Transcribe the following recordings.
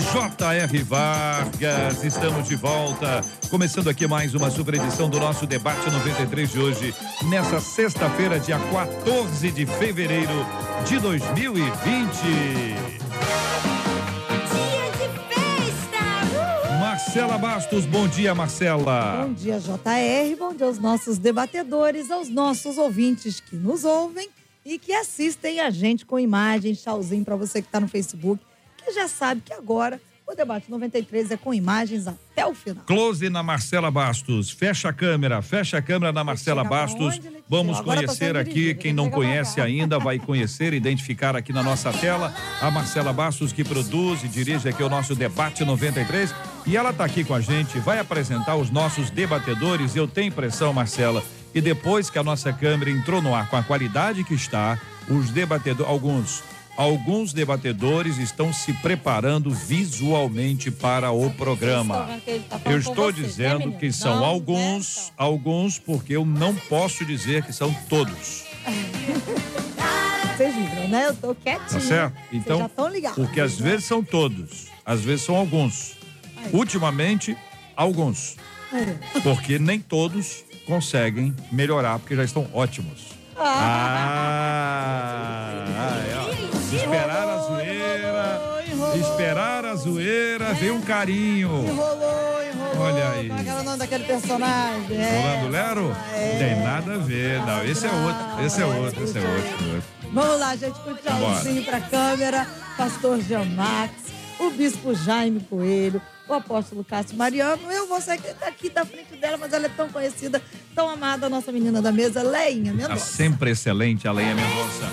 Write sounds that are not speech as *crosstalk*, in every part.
J.R. Vargas. Estamos de volta. Começando aqui mais uma super edição do nosso debate 93 de hoje, nessa sexta-feira, dia 14 de fevereiro de 2020. Marcela Bastos, bom dia, Marcela. Bom dia, JR. Bom dia aos nossos debatedores, aos nossos ouvintes que nos ouvem e que assistem a gente com imagens. Tchauzinho para você que está no Facebook, que já sabe que agora o debate 93 é com imagens até o final. Close na Marcela Bastos. Fecha a câmera, fecha a câmera na Marcela Bastos. onde? Vamos Agora conhecer aqui. dirigido, Quem não conhece ainda vai conhecer, identificar aqui na nossa tela a Marcela Bastos, que produz e dirige aqui o nosso debate 93. E ela está aqui com a gente, vai apresentar os nossos debatedores. Eu tenho impressão, Marcela, que depois que a nossa câmera entrou no ar com a qualidade que está, os debatedores, alguns Alguns debatedores estão se preparando visualmente para o programa. tá Eu estou dizendo que são né, alguns, alguns, porque eu não posso dizer que são todos. Vocês viram, né? Eu tô quietinho. Tá certo? Então, porque às né? vezes são todos, às vezes são alguns. Ultimamente, alguns. Porque nem todos conseguem melhorar, porque já estão ótimos. Ah. *laughs* Esperar a zoeira, esperar a zoeira, veio um carinho. Enrolou, enrolou. Olha aí. Como é era o nome daquele personagem? É. Rolando Lero? É. Tem nada a ver, não. Esse é outro, esse é outro, esse é outro. outro. Vamos lá, gente, com tchauzinho pra câmera. Pastor Jean Max, o bispo Jaime Coelho, o apóstolo Cássio Mariano. Eu vou sair aqui da frente dela, mas ela é tão conhecida, tão amada, a nossa menina da mesa, Leinha Tá Mendonça. sempre excelente a Leia Mendonça.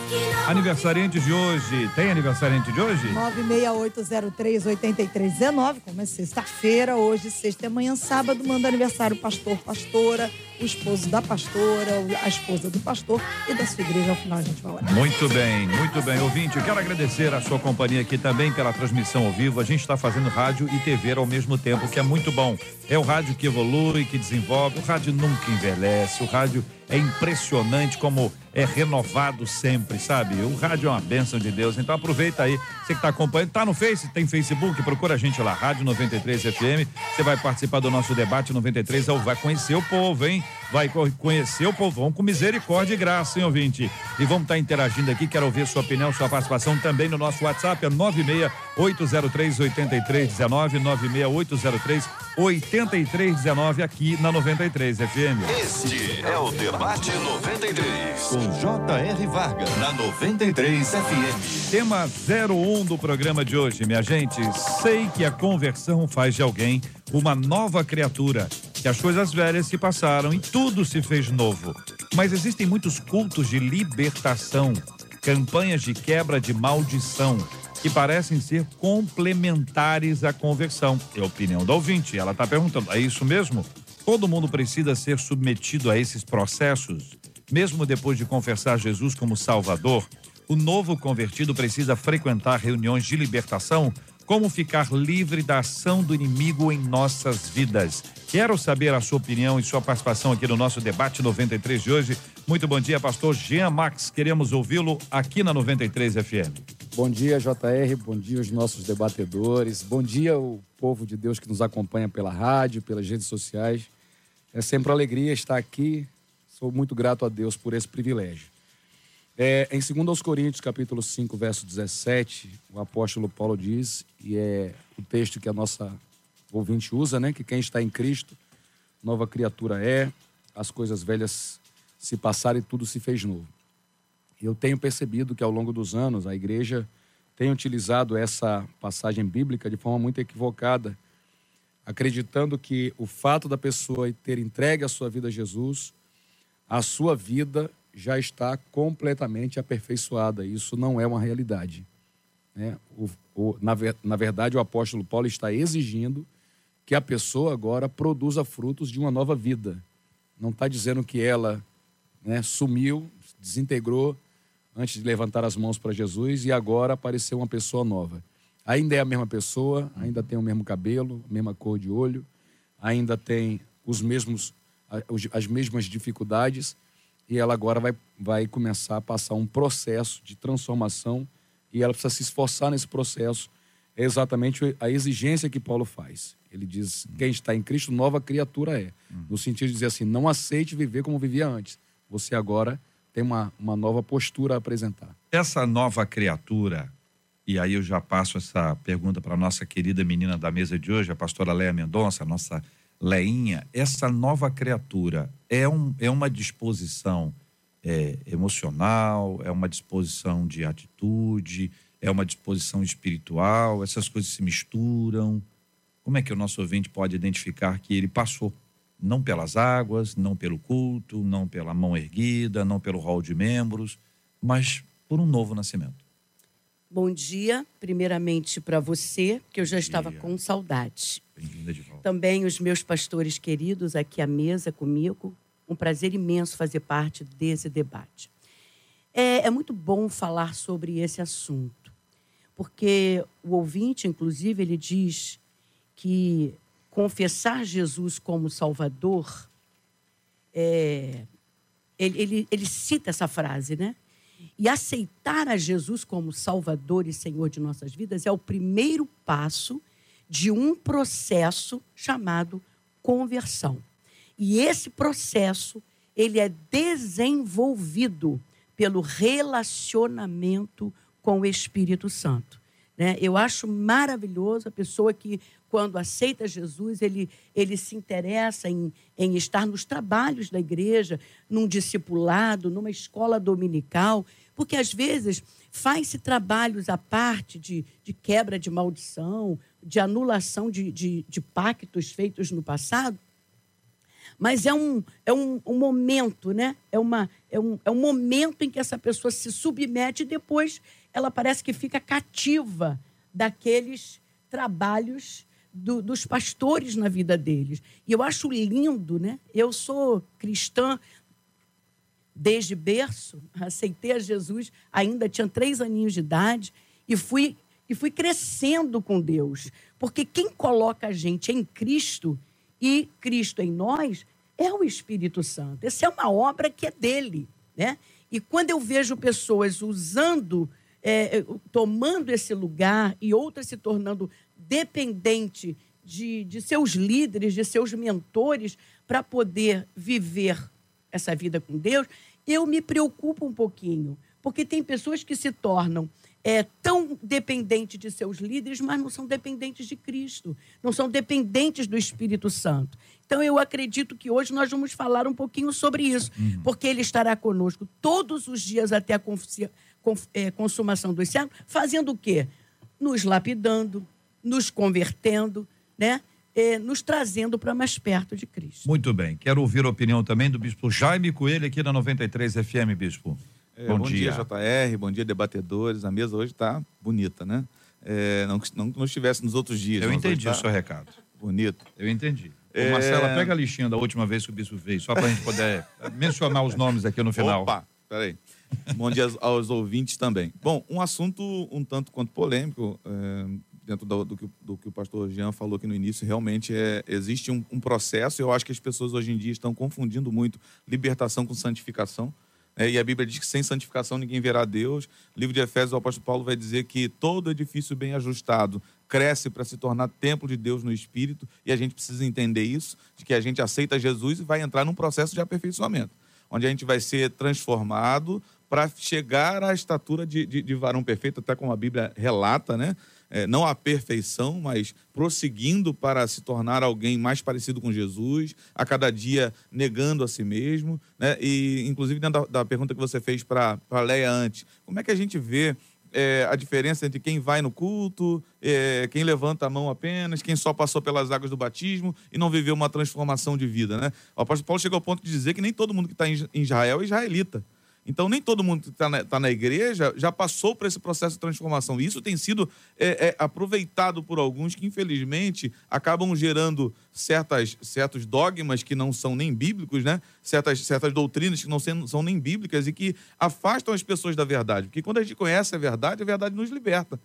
Aniversariante de hoje. Tem aniversariante de hoje? 968038319, como é sexta-feira, hoje, sexta e amanhã, sábado, manda aniversário o pastor, pastora, o esposo da pastora, a esposa do pastor e da sua igreja. Ao final a gente vai orar. Muito bem, muito bem. Ouvinte, eu quero agradecer a sua companhia aqui também pela transmissão ao vivo. A gente está fazendo rádio e TV ao mesmo tempo, que é muito bom. É o rádio que evolui, que desenvolve. O rádio nunca envelhece. O rádio é impressionante como é renovado sempre, sabe? O rádio é uma bênção de Deus. Então aproveita aí, você que está acompanhando, tá no Face, tem Facebook, procura a gente lá, Rádio 93 FM. Você vai participar do nosso debate 93, ou vai conhecer o povo, hein? Vai co- conhecer o povão com misericórdia e graça, hein, ouvinte? E vamos estar interagindo aqui, quero ouvir sua opinião, sua participação também no nosso WhatsApp, é 96803 8319, 96803 8319 aqui na 93 FM. Este é o Debate 93. Com J.R. Vargas. Na 93 FM. Tema 01 do programa de hoje, minha gente. Sei que a conversão faz de alguém uma nova criatura, que as coisas velhas se passaram e tudo se fez novo. Mas existem muitos cultos de libertação, campanhas de quebra de maldição, que parecem ser complementares à conversão. É a opinião do ouvinte. Ela está perguntando: é isso mesmo? Todo mundo precisa ser submetido a esses processos? Mesmo depois de confessar Jesus como Salvador, o novo convertido precisa frequentar reuniões de libertação? Como ficar livre da ação do inimigo em nossas vidas? Quero saber a sua opinião e sua participação aqui no nosso debate 93 de hoje. Muito bom dia, pastor Jean Max. Queremos ouvi-lo aqui na 93 FM. Bom dia, JR. Bom dia aos nossos debatedores. Bom dia o povo de Deus que nos acompanha pela rádio, pelas redes sociais. É sempre uma alegria estar aqui. Sou muito grato a Deus por esse privilégio. É, em 2 aos Coríntios, capítulo 5, verso 17, o apóstolo Paulo diz, e é o texto que a nossa ouvinte usa, né? Que quem está em Cristo, nova criatura é, as coisas velhas se passaram e tudo se fez novo. Eu tenho percebido que ao longo dos anos a igreja tem utilizado essa passagem bíblica de forma muito equivocada, acreditando que o fato da pessoa ter entregue a sua vida a Jesus, a sua vida já está completamente aperfeiçoada. Isso não é uma realidade. Né? O, o, na, ver- na verdade, o apóstolo Paulo está exigindo que a pessoa agora produza frutos de uma nova vida. Não está dizendo que ela né, sumiu, desintegrou antes de levantar as mãos para Jesus e agora apareceu uma pessoa nova. Ainda é a mesma pessoa, ainda tem o mesmo cabelo, a mesma cor de olho, ainda tem os mesmos, as mesmas dificuldades e ela agora vai, vai começar a passar um processo de transformação e ela precisa se esforçar nesse processo. É exatamente a exigência que Paulo faz. Ele diz: quem está em Cristo, nova criatura é. No sentido de dizer assim: não aceite viver como vivia antes. Você agora tem uma, uma nova postura a apresentar. Essa nova criatura, e aí eu já passo essa pergunta para a nossa querida menina da mesa de hoje, a pastora Leia Mendonça, nossa Leinha, essa nova criatura é, um, é uma disposição é, emocional, é uma disposição de atitude, é uma disposição espiritual, essas coisas se misturam. Como é que o nosso ouvinte pode identificar que ele passou? Não pelas águas, não pelo culto, não pela mão erguida, não pelo rol de membros, mas por um novo nascimento. Bom dia, primeiramente para você, que eu já estava com saudade. Bem-vinda de volta. Também os meus pastores queridos aqui à mesa comigo. Um prazer imenso fazer parte desse debate. É, é muito bom falar sobre esse assunto, porque o ouvinte, inclusive, ele diz que confessar Jesus como Salvador, é, ele, ele, ele cita essa frase, né? E aceitar a Jesus como Salvador e Senhor de nossas vidas é o primeiro passo de um processo chamado conversão. E esse processo, ele é desenvolvido pelo relacionamento com o Espírito Santo. Né? Eu acho maravilhoso a pessoa que, quando aceita Jesus, ele, ele se interessa em, em estar nos trabalhos da igreja, num discipulado, numa escola dominical, porque às vezes faz-se trabalhos à parte de, de quebra de maldição, de anulação de, de, de pactos feitos no passado, mas é um, é um, um, momento, né? É, uma, é, um, é um momento em que essa pessoa se submete e depois ela parece que fica cativa daqueles trabalhos do, dos pastores na vida deles. E eu acho lindo, né? Eu sou cristã desde berço, aceitei a Jesus, ainda tinha três aninhos de idade, e fui, e fui crescendo com Deus. Porque quem coloca a gente em Cristo e Cristo em nós é o Espírito Santo. Essa é uma obra que é dele. Né? E quando eu vejo pessoas usando, é, tomando esse lugar e outras se tornando dependente de, de seus líderes, de seus mentores, para poder viver essa vida com Deus, eu me preocupo um pouquinho, porque tem pessoas que se tornam é, tão dependentes de seus líderes, mas não são dependentes de Cristo, não são dependentes do Espírito Santo. Então, eu acredito que hoje nós vamos falar um pouquinho sobre isso, uhum. porque Ele estará conosco todos os dias até a é, consumação dos séculos, fazendo o quê? Nos lapidando, nos convertendo, né? eh, nos trazendo para mais perto de Cristo. Muito bem. Quero ouvir a opinião também do bispo Jaime Coelho aqui na 93 FM, bispo. É, bom, bom dia. dia. JR, bom dia, debatedores. A mesa hoje está bonita, né? É, não, não que não estivesse nos outros dias. Eu entendi tá o seu recado. Bonito. Eu entendi. É... Ô, Marcela, pega a listinha da última vez que o bispo veio, só para a gente poder *laughs* mencionar os nomes aqui no final. Opa, peraí. Bom dia aos, aos ouvintes também. Bom, um assunto um tanto quanto polêmico, é, dentro do, do, que, do, que, o pastor Jean falou aqui no início, realmente é, existe um, um processo. Eu acho que as pessoas hoje em dia estão confundindo muito libertação com santificação. É, e a Bíblia diz que sem santificação ninguém verá Deus. Livro de Efésios, o apóstolo Paulo vai dizer que todo edifício bem ajustado cresce para se tornar templo de Deus no Espírito. E a gente precisa entender isso, de que a gente aceita Jesus e vai entrar num processo de aperfeiçoamento, onde a gente vai ser transformado para chegar à estatura de, de, de varão perfeito, até como a Bíblia relata, né? É, não a perfeição, mas prosseguindo para se tornar alguém mais parecido com Jesus, a cada dia negando a si mesmo. Né? E, inclusive, dentro da, da pergunta que você fez para a Leia antes, como é que a gente vê é, a diferença entre quem vai no culto, é, quem levanta a mão apenas, quem só passou pelas águas do batismo e não viveu uma transformação de vida. Né? O apóstolo Paulo chegou ao ponto de dizer que nem todo mundo que está em Israel é israelita. Então, nem todo mundo que está na, tá na, igreja já passou por esse processo de transformação. Isso tem sido é, é, aproveitado por alguns que, infelizmente, acabam gerando certas, certos dogmas que não são nem bíblicos, né? certas, certas doutrinas que não são nem bíblicas e que afastam as pessoas da verdade. Porque quando a gente conhece a verdade, a verdade nos liberta.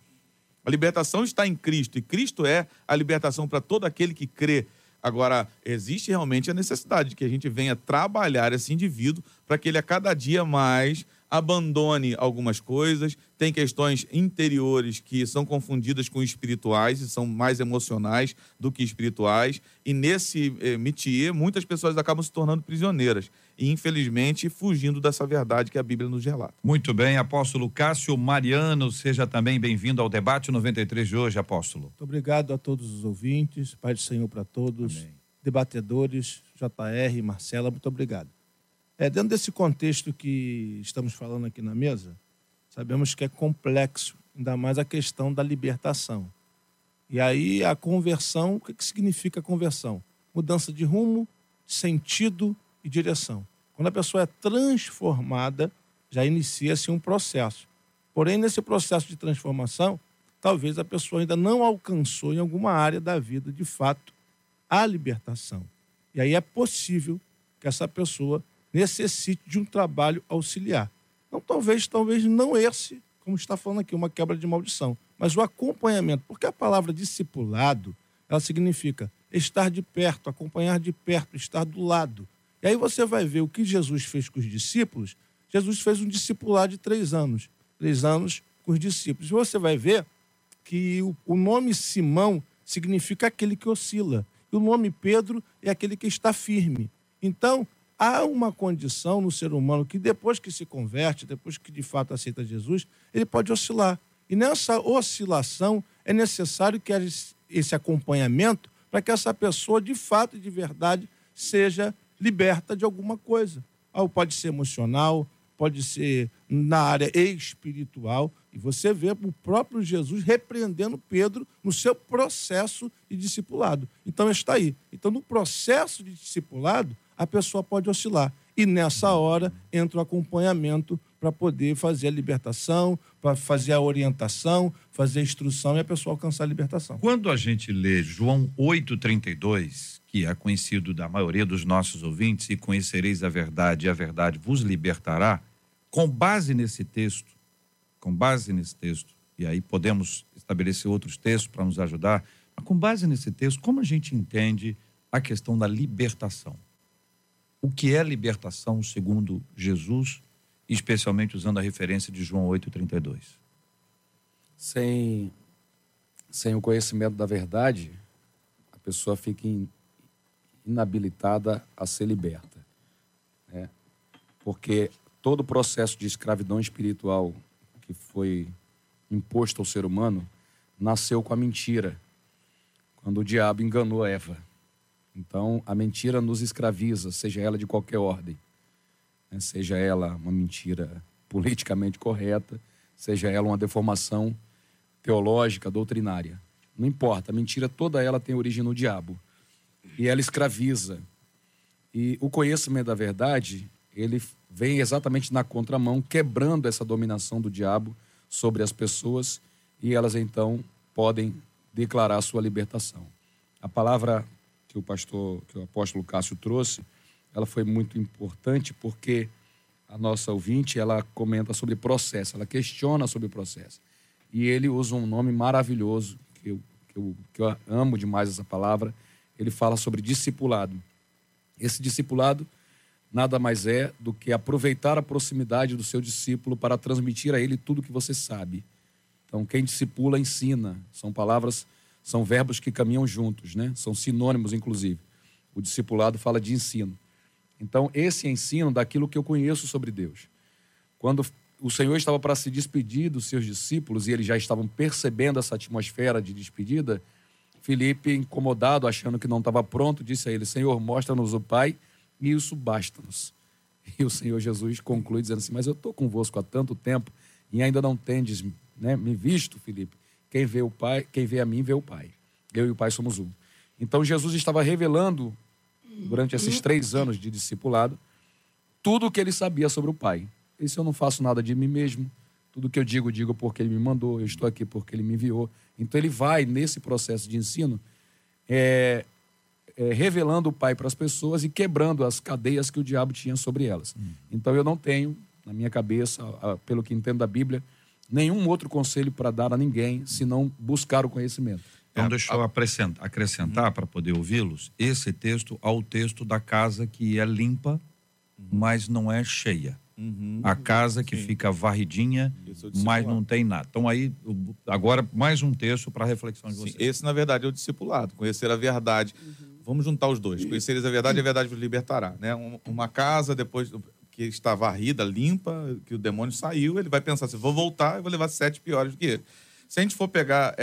A libertação está em Cristo e Cristo é a libertação para todo aquele que crê. Agora, existe realmente a necessidade de que a gente venha trabalhar esse indivíduo para que ele a cada dia mais abandone algumas coisas, tem questões interiores que são confundidas com espirituais e são mais emocionais do que espirituais. E nesse eh, métier, muitas pessoas acabam se tornando prisioneiras infelizmente, fugindo dessa verdade que a Bíblia nos relata. Muito bem, apóstolo Cássio Mariano, seja também bem-vindo ao debate 93 de hoje, apóstolo. Muito obrigado a todos os ouvintes, Pai do Senhor para todos, Amém. debatedores, JR, Marcela, muito obrigado. É, dentro desse contexto que estamos falando aqui na mesa, sabemos que é complexo, ainda mais a questão da libertação. E aí a conversão, o que, que significa conversão? Mudança de rumo, sentido e direção. Quando a pessoa é transformada, já inicia-se um processo. Porém, nesse processo de transformação, talvez a pessoa ainda não alcançou em alguma área da vida, de fato, a libertação. E aí é possível que essa pessoa necessite de um trabalho auxiliar. Então, talvez, talvez não esse, como está falando aqui, uma quebra de maldição, mas o acompanhamento, porque a palavra discipulado, ela significa estar de perto, acompanhar de perto, estar do lado. E aí você vai ver o que Jesus fez com os discípulos. Jesus fez um discipulado de três anos, três anos com os discípulos. E você vai ver que o, o nome Simão significa aquele que oscila, e o nome Pedro é aquele que está firme. Então, há uma condição no ser humano que depois que se converte, depois que de fato aceita Jesus, ele pode oscilar. E nessa oscilação é necessário que esse acompanhamento para que essa pessoa de fato e de verdade seja liberta de alguma coisa. Ou pode ser emocional, pode ser na área espiritual. E você vê o próprio Jesus repreendendo Pedro no seu processo de discipulado. Então está aí. Então, no processo de discipulado, a pessoa pode oscilar. E nessa hora entra o acompanhamento para poder fazer a libertação, para fazer a orientação, fazer a instrução e a pessoa alcançar a libertação. Quando a gente lê João 8,32, que é conhecido da maioria dos nossos ouvintes, e conhecereis a verdade, e a verdade vos libertará, com base nesse texto, com base nesse texto, e aí podemos estabelecer outros textos para nos ajudar, mas com base nesse texto, como a gente entende a questão da libertação? o que é libertação segundo Jesus, especialmente usando a referência de João 8,32? Sem, sem o conhecimento da verdade, a pessoa fica in, inabilitada a ser liberta. Né? Porque todo o processo de escravidão espiritual que foi imposto ao ser humano nasceu com a mentira, quando o diabo enganou Eva. Então, a mentira nos escraviza, seja ela de qualquer ordem. Né? Seja ela uma mentira politicamente correta, seja ela uma deformação teológica, doutrinária. Não importa, a mentira toda ela tem origem no diabo. E ela escraviza. E o conhecimento da verdade, ele vem exatamente na contramão, quebrando essa dominação do diabo sobre as pessoas e elas então podem declarar sua libertação. A palavra que o pastor, que o apóstolo Cássio trouxe, ela foi muito importante porque a nossa ouvinte, ela comenta sobre processo, ela questiona sobre processo. E ele usa um nome maravilhoso, que eu, que eu, que eu amo demais essa palavra. Ele fala sobre discipulado. Esse discipulado nada mais é do que aproveitar a proximidade do seu discípulo para transmitir a ele tudo que você sabe. Então, quem discipula, ensina. São palavras são verbos que caminham juntos, né? São sinônimos, inclusive. O discipulado fala de ensino. Então, esse ensino daquilo que eu conheço sobre Deus. Quando o Senhor estava para se despedir dos seus discípulos e eles já estavam percebendo essa atmosfera de despedida, Felipe, incomodado, achando que não estava pronto, disse a ele: Senhor, mostra-nos o Pai e isso basta-nos. E o Senhor Jesus conclui dizendo assim: Mas eu estou convosco há tanto tempo e ainda não tendes né, me visto, Felipe. Quem vê o Pai, quem vê a mim, vê o Pai. Eu e o Pai somos um. Então Jesus estava revelando, durante esses três anos de discipulado, tudo o que ele sabia sobre o Pai. Isso eu não faço nada de mim mesmo. Tudo que eu digo, digo porque ele me mandou. Eu estou aqui porque ele me enviou. Então ele vai nesse processo de ensino é, é, revelando o Pai para as pessoas e quebrando as cadeias que o diabo tinha sobre elas. Hum. Então eu não tenho na minha cabeça, pelo que entendo da Bíblia, nenhum outro conselho para dar a ninguém, senão buscar o conhecimento. Então, deixa eu acrescentar, acrescentar para poder ouvi-los esse texto ao texto da casa que é limpa, mas não é cheia. A casa que fica varridinha, é mas não tem nada. Então, aí, agora, mais um texto para reflexão de Sim, vocês. esse, na verdade, é o discipulado. Conhecer a verdade. Vamos juntar os dois. Conheceres a verdade e a verdade vos libertará. Né? Um- Uma casa, depois que está varrida, limpa, que o demônio saiu, ele vai pensar assim, vou voltar e vou levar sete piores do que ele. Se a gente for pegar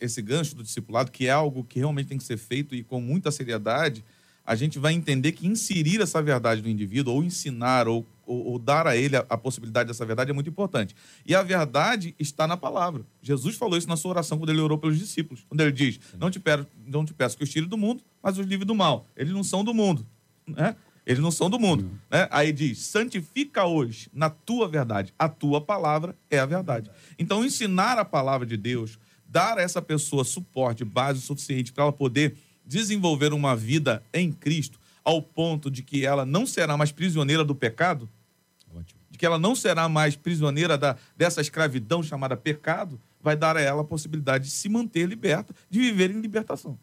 esse gancho do discipulado, que é algo que realmente tem que ser feito e com muita seriedade, a gente vai entender que inserir essa verdade no indivíduo, ou ensinar, ou, ou- ou dar a ele a, a possibilidade dessa verdade é muito importante. E a verdade está na palavra. Jesus falou isso na sua oração quando ele orou pelos discípulos. Quando ele diz: Não te, peço, não te peço que os tire do mundo, mas os livre do mal. Eles não são do mundo. Né? Eles não são do mundo. Né? Aí diz: santifica hoje na tua verdade. A tua palavra é a verdade. Então, ensinar a palavra de Deus, dar a essa pessoa suporte, base suficiente para ela poder desenvolver uma vida em Cristo, ao ponto de que ela não será mais prisioneira do pecado, Ótimo. de que ela não será mais prisioneira da, dessa escravidão chamada pecado, vai dar a ela a possibilidade de se manter liberta, de viver em libertação.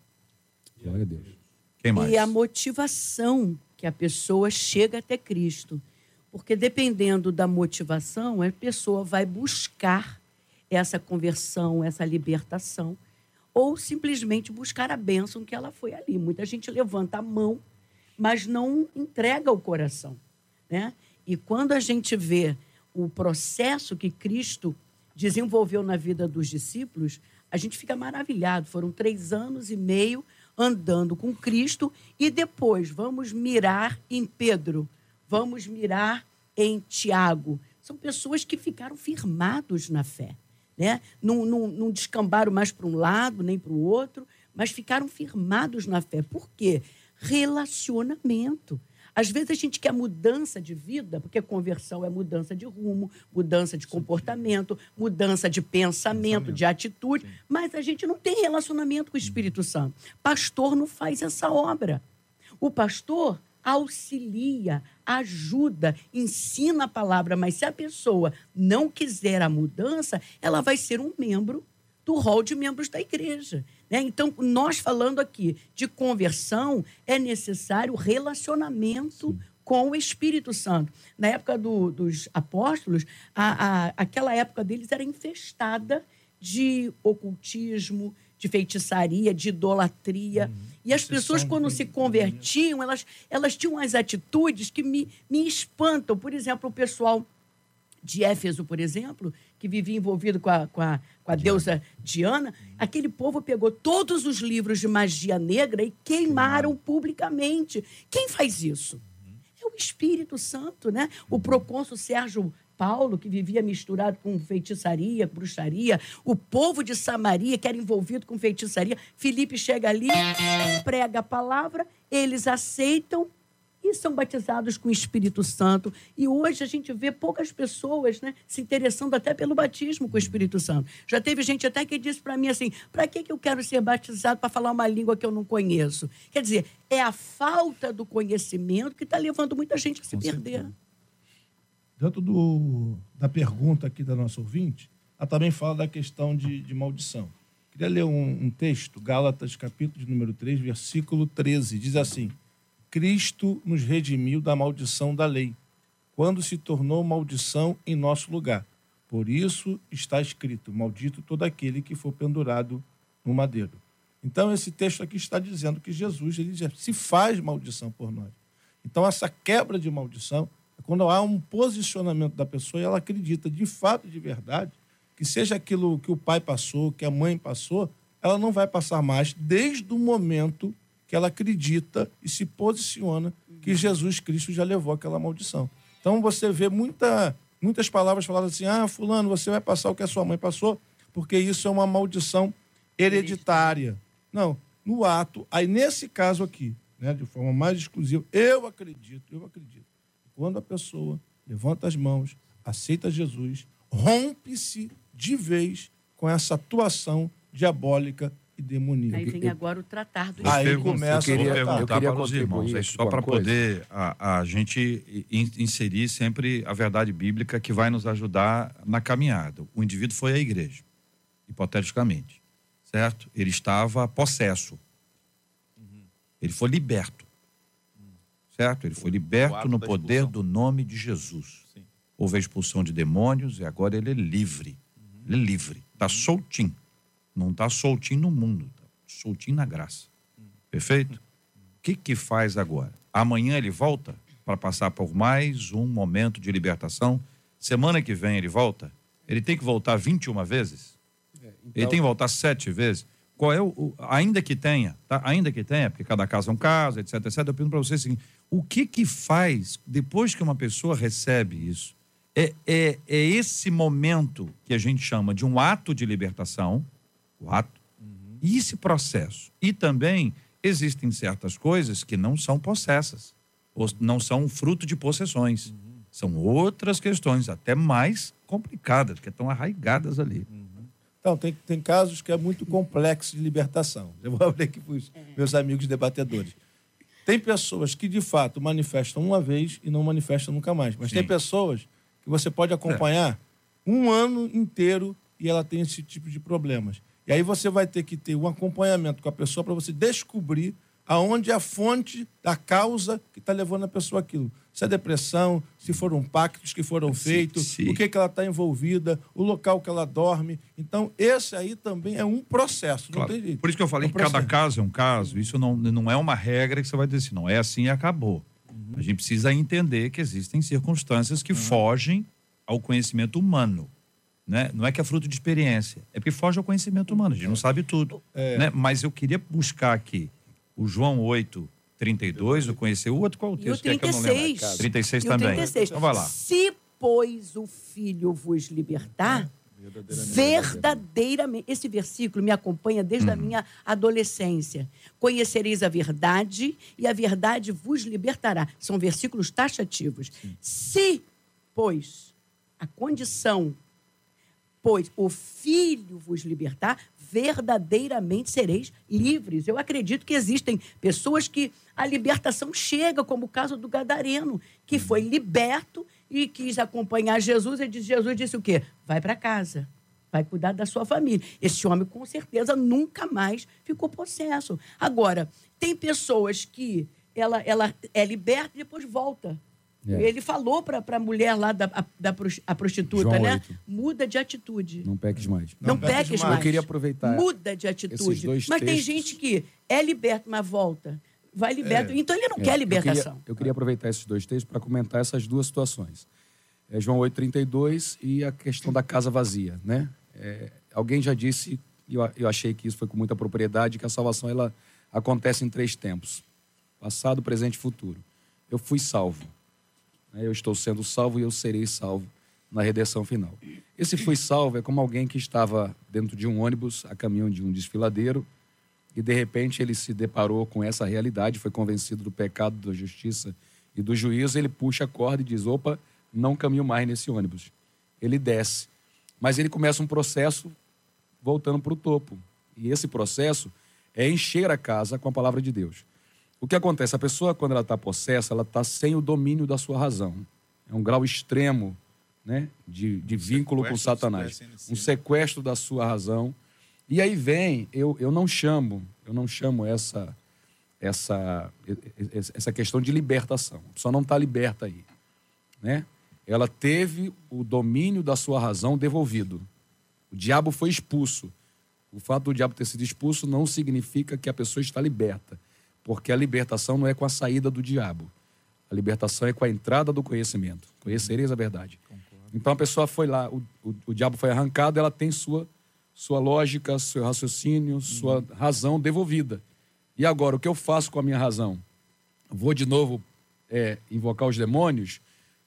Glória a Deus. Quem mais? E a motivação que a pessoa chega até Cristo. Porque dependendo da motivação, a pessoa vai buscar essa conversão, essa libertação, ou simplesmente buscar a bênção que ela foi ali. Muita gente levanta a mão, mas não entrega o coração. Né? E quando a gente vê o processo que Cristo desenvolveu na vida dos discípulos, a gente fica maravilhado. Foram três anos e meio andando com Cristo e depois vamos mirar em Pedro, vamos mirar em Tiago. São pessoas que ficaram firmados na fé. Né? Não, não, não descambaram mais para um lado nem para o outro, mas ficaram firmados na fé. Por quê? Relacionamento. Às vezes a gente quer mudança de vida, porque conversão é mudança de rumo, mudança de comportamento, mudança de pensamento, de atitude, mas a gente não tem relacionamento com o Espírito Santo. Pastor não faz essa obra. O pastor auxilia, ajuda, ensina a palavra, mas se a pessoa não quiser a mudança, ela vai ser um membro do rol de membros da igreja. Né? Então, nós falando aqui de conversão, é necessário relacionamento com o Espírito Santo. Na época do- dos apóstolos, a- a- aquela época deles era infestada de ocultismo, de feitiçaria, de idolatria. E as pessoas, quando se convertiam, elas, elas tinham as atitudes que me, me espantam. Por exemplo, o pessoal de Éfeso, por exemplo, que vivia envolvido com a, com a, com a deusa Diana, aquele povo pegou todos os livros de magia negra e queimaram publicamente. Quem faz isso? É o Espírito Santo, né? O procônsul Sérgio Paulo, que vivia misturado com feitiçaria, bruxaria, o povo de Samaria, que era envolvido com feitiçaria. Felipe chega ali, prega a palavra, eles aceitam são batizados com o Espírito Santo. E hoje a gente vê poucas pessoas né, se interessando até pelo batismo com o Espírito Santo. Já teve gente até que disse para mim assim: para que, que eu quero ser batizado para falar uma língua que eu não conheço? Quer dizer, é a falta do conhecimento que está levando muita gente a se perder. Dentro do, da pergunta aqui da nossa ouvinte, ela também fala da questão de, de maldição. Queria ler um, um texto, Gálatas, capítulo de número 3, versículo 13. Diz assim: Cristo nos redimiu da maldição da lei, quando se tornou maldição em nosso lugar. Por isso está escrito: Maldito todo aquele que for pendurado no madeiro. Então, esse texto aqui está dizendo que Jesus ele se faz maldição por nós. Então, essa quebra de maldição é quando há um posicionamento da pessoa e ela acredita de fato, de verdade, que seja aquilo que o pai passou, que a mãe passou, ela não vai passar mais desde o momento que ela acredita e se posiciona que Jesus Cristo já levou aquela maldição. Então você vê muita, muitas palavras faladas assim: ah, Fulano, você vai passar o que a sua mãe passou, porque isso é uma maldição hereditária. Não, no ato, aí nesse caso aqui, né, de forma mais exclusiva, eu acredito, eu acredito. Quando a pessoa levanta as mãos, aceita Jesus, rompe-se de vez com essa atuação diabólica e demoníaca. Aí vem agora o tratar do Aí espírito. começa eu queria, a perguntar eu queria para os irmãos, é só para poder a, a gente in- inserir sempre a verdade bíblica que vai nos ajudar na caminhada. O indivíduo foi à igreja, hipoteticamente, certo? Ele estava possesso. Ele foi liberto. Certo? Ele foi liberto no poder do nome de Jesus. Sim. Houve a expulsão de demônios e agora ele é livre. Ele é livre. Está soltinho. Não está soltinho no mundo. Tá soltinho na graça. Perfeito? O que, que faz agora? Amanhã ele volta para passar por mais um momento de libertação. Semana que vem ele volta. Ele tem que voltar 21 vezes? Ele tem que voltar sete vezes? Qual é o, o- ainda que tenha, tá? Ainda que tenha, porque cada caso é um caso, etc, etc. Eu pergunto para você o seguinte: o que que faz depois que uma pessoa recebe isso? É, é, é esse momento que a gente chama de um ato de libertação, o ato, e esse processo. E também existem certas coisas que não são possessas, ou não são fruto de possessões. São outras questões, até mais complicadas, que estão arraigadas ali. Então, tem, tem casos que é muito complexo de libertação. *laughs* Eu vou abrir aqui para os meus amigos debatedores. Tem pessoas que, de fato, manifestam uma vez e não manifestam nunca mais. Mas tem Sim. pessoas que você pode acompanhar um ano inteiro e ela tem esse tipo de problemas. E aí você vai ter que ter um acompanhamento com a pessoa para você descobrir aonde é a fonte da causa que está levando a pessoa aquilo. Se é depressão, se foram pactos que foram Sim, feitos, sim. o que, que ela está envolvida, o local que ela dorme. Então, esse aí também é um processo, não Claro. Por isso que eu falei É um que cada caso é um caso. Isso não, não é uma regra que você vai dizer assim, não é assim e acabou. Uhum. A gente precisa entender que existem circunstâncias que fogem ao conhecimento humano. Né? Não é que é fruto de experiência, é porque foge ao conhecimento humano. A gente não sabe tudo. É. Né? Mas eu queria buscar aqui o João 8, 32, eu conheci o outro, qual o E o texto que é que eu não lembro? 36. 36 E o também. 36. Então vai lá. Se, pois, o filho vos libertar, verdadeiramente. Esse versículo me acompanha desde Uhum. a minha adolescência. Conhecereis a verdade e a verdade vos libertará. São versículos taxativos. Se, pois, a condição, pois o filho vos libertar, verdadeiramente sereis livres. Eu acredito que existem pessoas que a libertação chega, como o caso do Gadareno, que foi liberto e quis acompanhar Jesus. E Jesus disse o quê? Vai para casa. Vai cuidar da sua família. Esse homem, com certeza, nunca mais ficou possesso. Agora, tem pessoas que ela, ela é liberta e depois volta. É. Ele falou para a mulher lá, da, a, da a prostituta, João né? Muda de atitude. Não peques mais. Não, Não peques peques mais. mais. Eu queria aproveitar Muda de esses atitude. dois Mas tem textos. gente que é liberto, mas volta. Vai liberto. É. Então ele não É, quer eu libertação. queria- Eu queria, aproveitar esses dois textos para comentar essas duas situações. É João 8,32 e a questão da casa vazia. Né? É, alguém já disse, e eu, eu achei que isso foi com muita propriedade, que a salvação ela acontece em três tempos: passado, presente e futuro. Eu fui salvo. Né? Eu estou sendo salvo e eu serei salvo na redenção final. Esse fui salvo é como alguém que estava dentro de um ônibus a caminho de um desfiladeiro e de repente ele se deparou com essa realidade, foi convencido do pecado, da justiça e do juízo, ele puxa a corda e diz: opa, não caminho mais nesse ônibus. Ele desce, mas ele começa um processo voltando para o topo. E esse processo é encher a casa com a palavra de Deus. O que acontece? A pessoa, quando ela está possessa, ela está sem o domínio da sua razão. É um grau extremo né, de, de vínculo com Satanás. Um sequestro da sua razão. E aí vem, eu, eu não chamo, eu não chamo essa, essa, essa questão de libertação. A pessoa não está liberta aí. Né? Ela teve o domínio da sua razão devolvido. O diabo foi expulso. O fato do diabo ter sido expulso não significa que a pessoa está liberta, porque a libertação não é com a saída do diabo. A libertação é com a entrada do conhecimento. Conhecereis a verdade. Então a pessoa foi lá, o, o, o diabo foi arrancado, ela tem sua, sua lógica, seu raciocínio, sua razão devolvida. E agora, o que eu faço com a minha razão? Vou de novo é, invocar os demônios?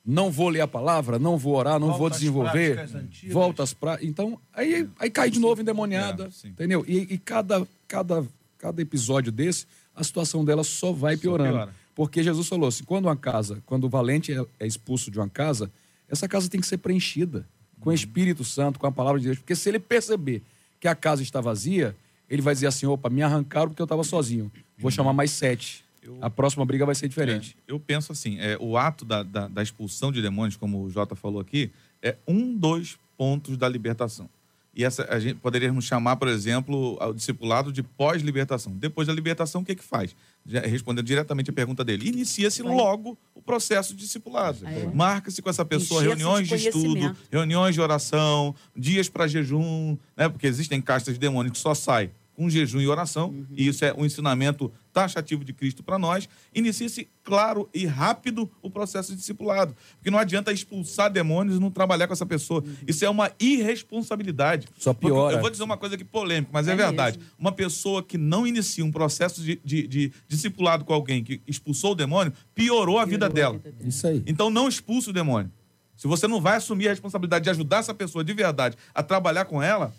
Não vou ler a palavra? Não vou orar? Não Volta vou desenvolver? Volta às práticas. Então, aí, aí cai de novo endemoniada. É, entendeu? E, e cada, cada, cada episódio desse, a situação dela só vai piorando. piora. Porque Jesus falou assim: quando uma casa, quando o valente é, é expulso de uma casa, essa casa tem que ser preenchida com o Espírito Santo, com a palavra de Deus. Porque se ele perceber que a casa está vazia, ele vai dizer assim: opa, me arrancaram porque eu estava sozinho. Vou chamar mais sete. A próxima briga vai ser diferente. É, eu penso assim, é, o ato da, da, da expulsão de demônios, como o Jota falou aqui, é um dos pontos da libertação. E essa a gente poderíamos chamar, por exemplo, o discipulado de pós-libertação. Depois da libertação, o que que faz? Já, respondendo diretamente a pergunta dele, inicia-se logo o processo de discipulado. É? Marca-se com essa pessoa reuniões de de, estudo, reuniões de oração, dias para jejum, né? Porque existem castas de demônios que só saem com jejum e oração, Uhum. e isso é um ensinamento taxativo de Cristo para nós. Inicia-se claro e rápido o processo de discipulado, porque não adianta expulsar demônios e não trabalhar com essa pessoa. Uhum. Isso é uma irresponsabilidade. Só Porque piora. Eu vou dizer uma coisa aqui polêmica, mas é, É verdade. mesmo. Uma pessoa que não inicia um processo de, de- de discipulado com alguém que expulsou o demônio, piorou a vida dela. Isso aí. Então não expulse o demônio. Se você não vai assumir a responsabilidade de ajudar essa pessoa de verdade a trabalhar com ela,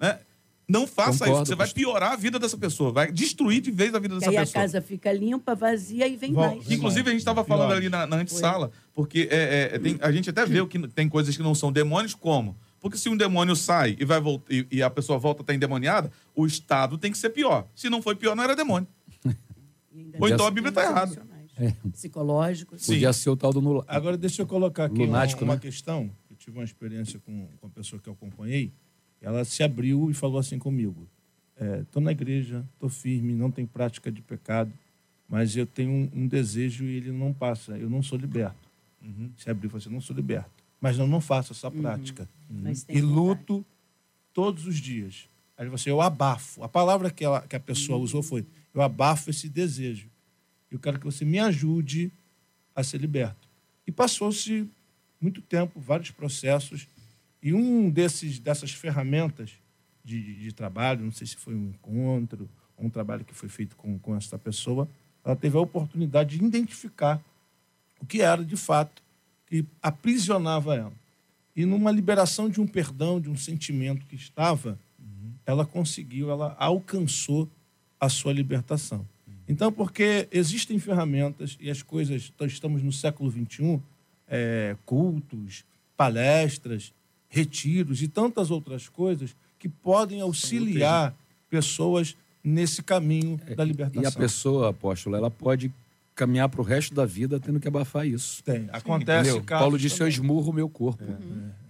né? Não faça Concordo, isso. Você vai piorar a vida dessa pessoa, vai destruir de vez a vida dessa aí a pessoa. casa fica limpa, vazia e vem Vol- mais. Inclusive, a gente estava falando ali na, na antessala, porque é, é, tem- a gente até vê que tem coisas que não são demônios, como? Porque se um demônio sai e, vai e, e a pessoa volta a estar endemoniada, o estado tem que ser pior. Se não foi pior, não era demônio. *laughs* E Ou então a Bíblia está errada. emocionais, Psicológicos. Sim. Podia ser o tal do nula. Agora, deixa eu colocar aqui uma, Lunático, uma né? questão. Eu tive uma experiência com, com a pessoa que eu acompanhei. Ela se abriu e falou assim comigo: Estou na igreja, estou firme, não tenho prática de pecado, mas eu tenho um, um desejo e ele não passa. Eu não sou liberto. Uhum. Se abriu e falou assim: não sou liberto. Mas eu não faço essa prática. Mas tem E luto todos os dias. Aí você, eu abafo. A palavra que, ela, que a pessoa usou foi: eu abafo esse desejo. Eu quero que você me ajude a ser liberto. E passou-se muito tempo, vários processos, e um desses dessas ferramentas de, de- de trabalho, não sei se foi um encontro, um trabalho que foi feito com, com essa pessoa, ela teve a oportunidade de identificar o que era de fato que aprisionava ela. E numa liberação de um perdão, de um sentimento que estava, ela conseguiu, ela alcançou a sua libertação. Então, porque existem ferramentas e as coisas, estamos no século XXI, é, cultos, palestras, retiros e tantas outras coisas que podem auxiliar pessoas nesse caminho da libertação. E a pessoa, apóstolo, ela pode caminhar para o resto da vida tendo que abafar isso. Tem. Acontece Entendeu? Paulo disse: Eu também. esmurro o meu corpo.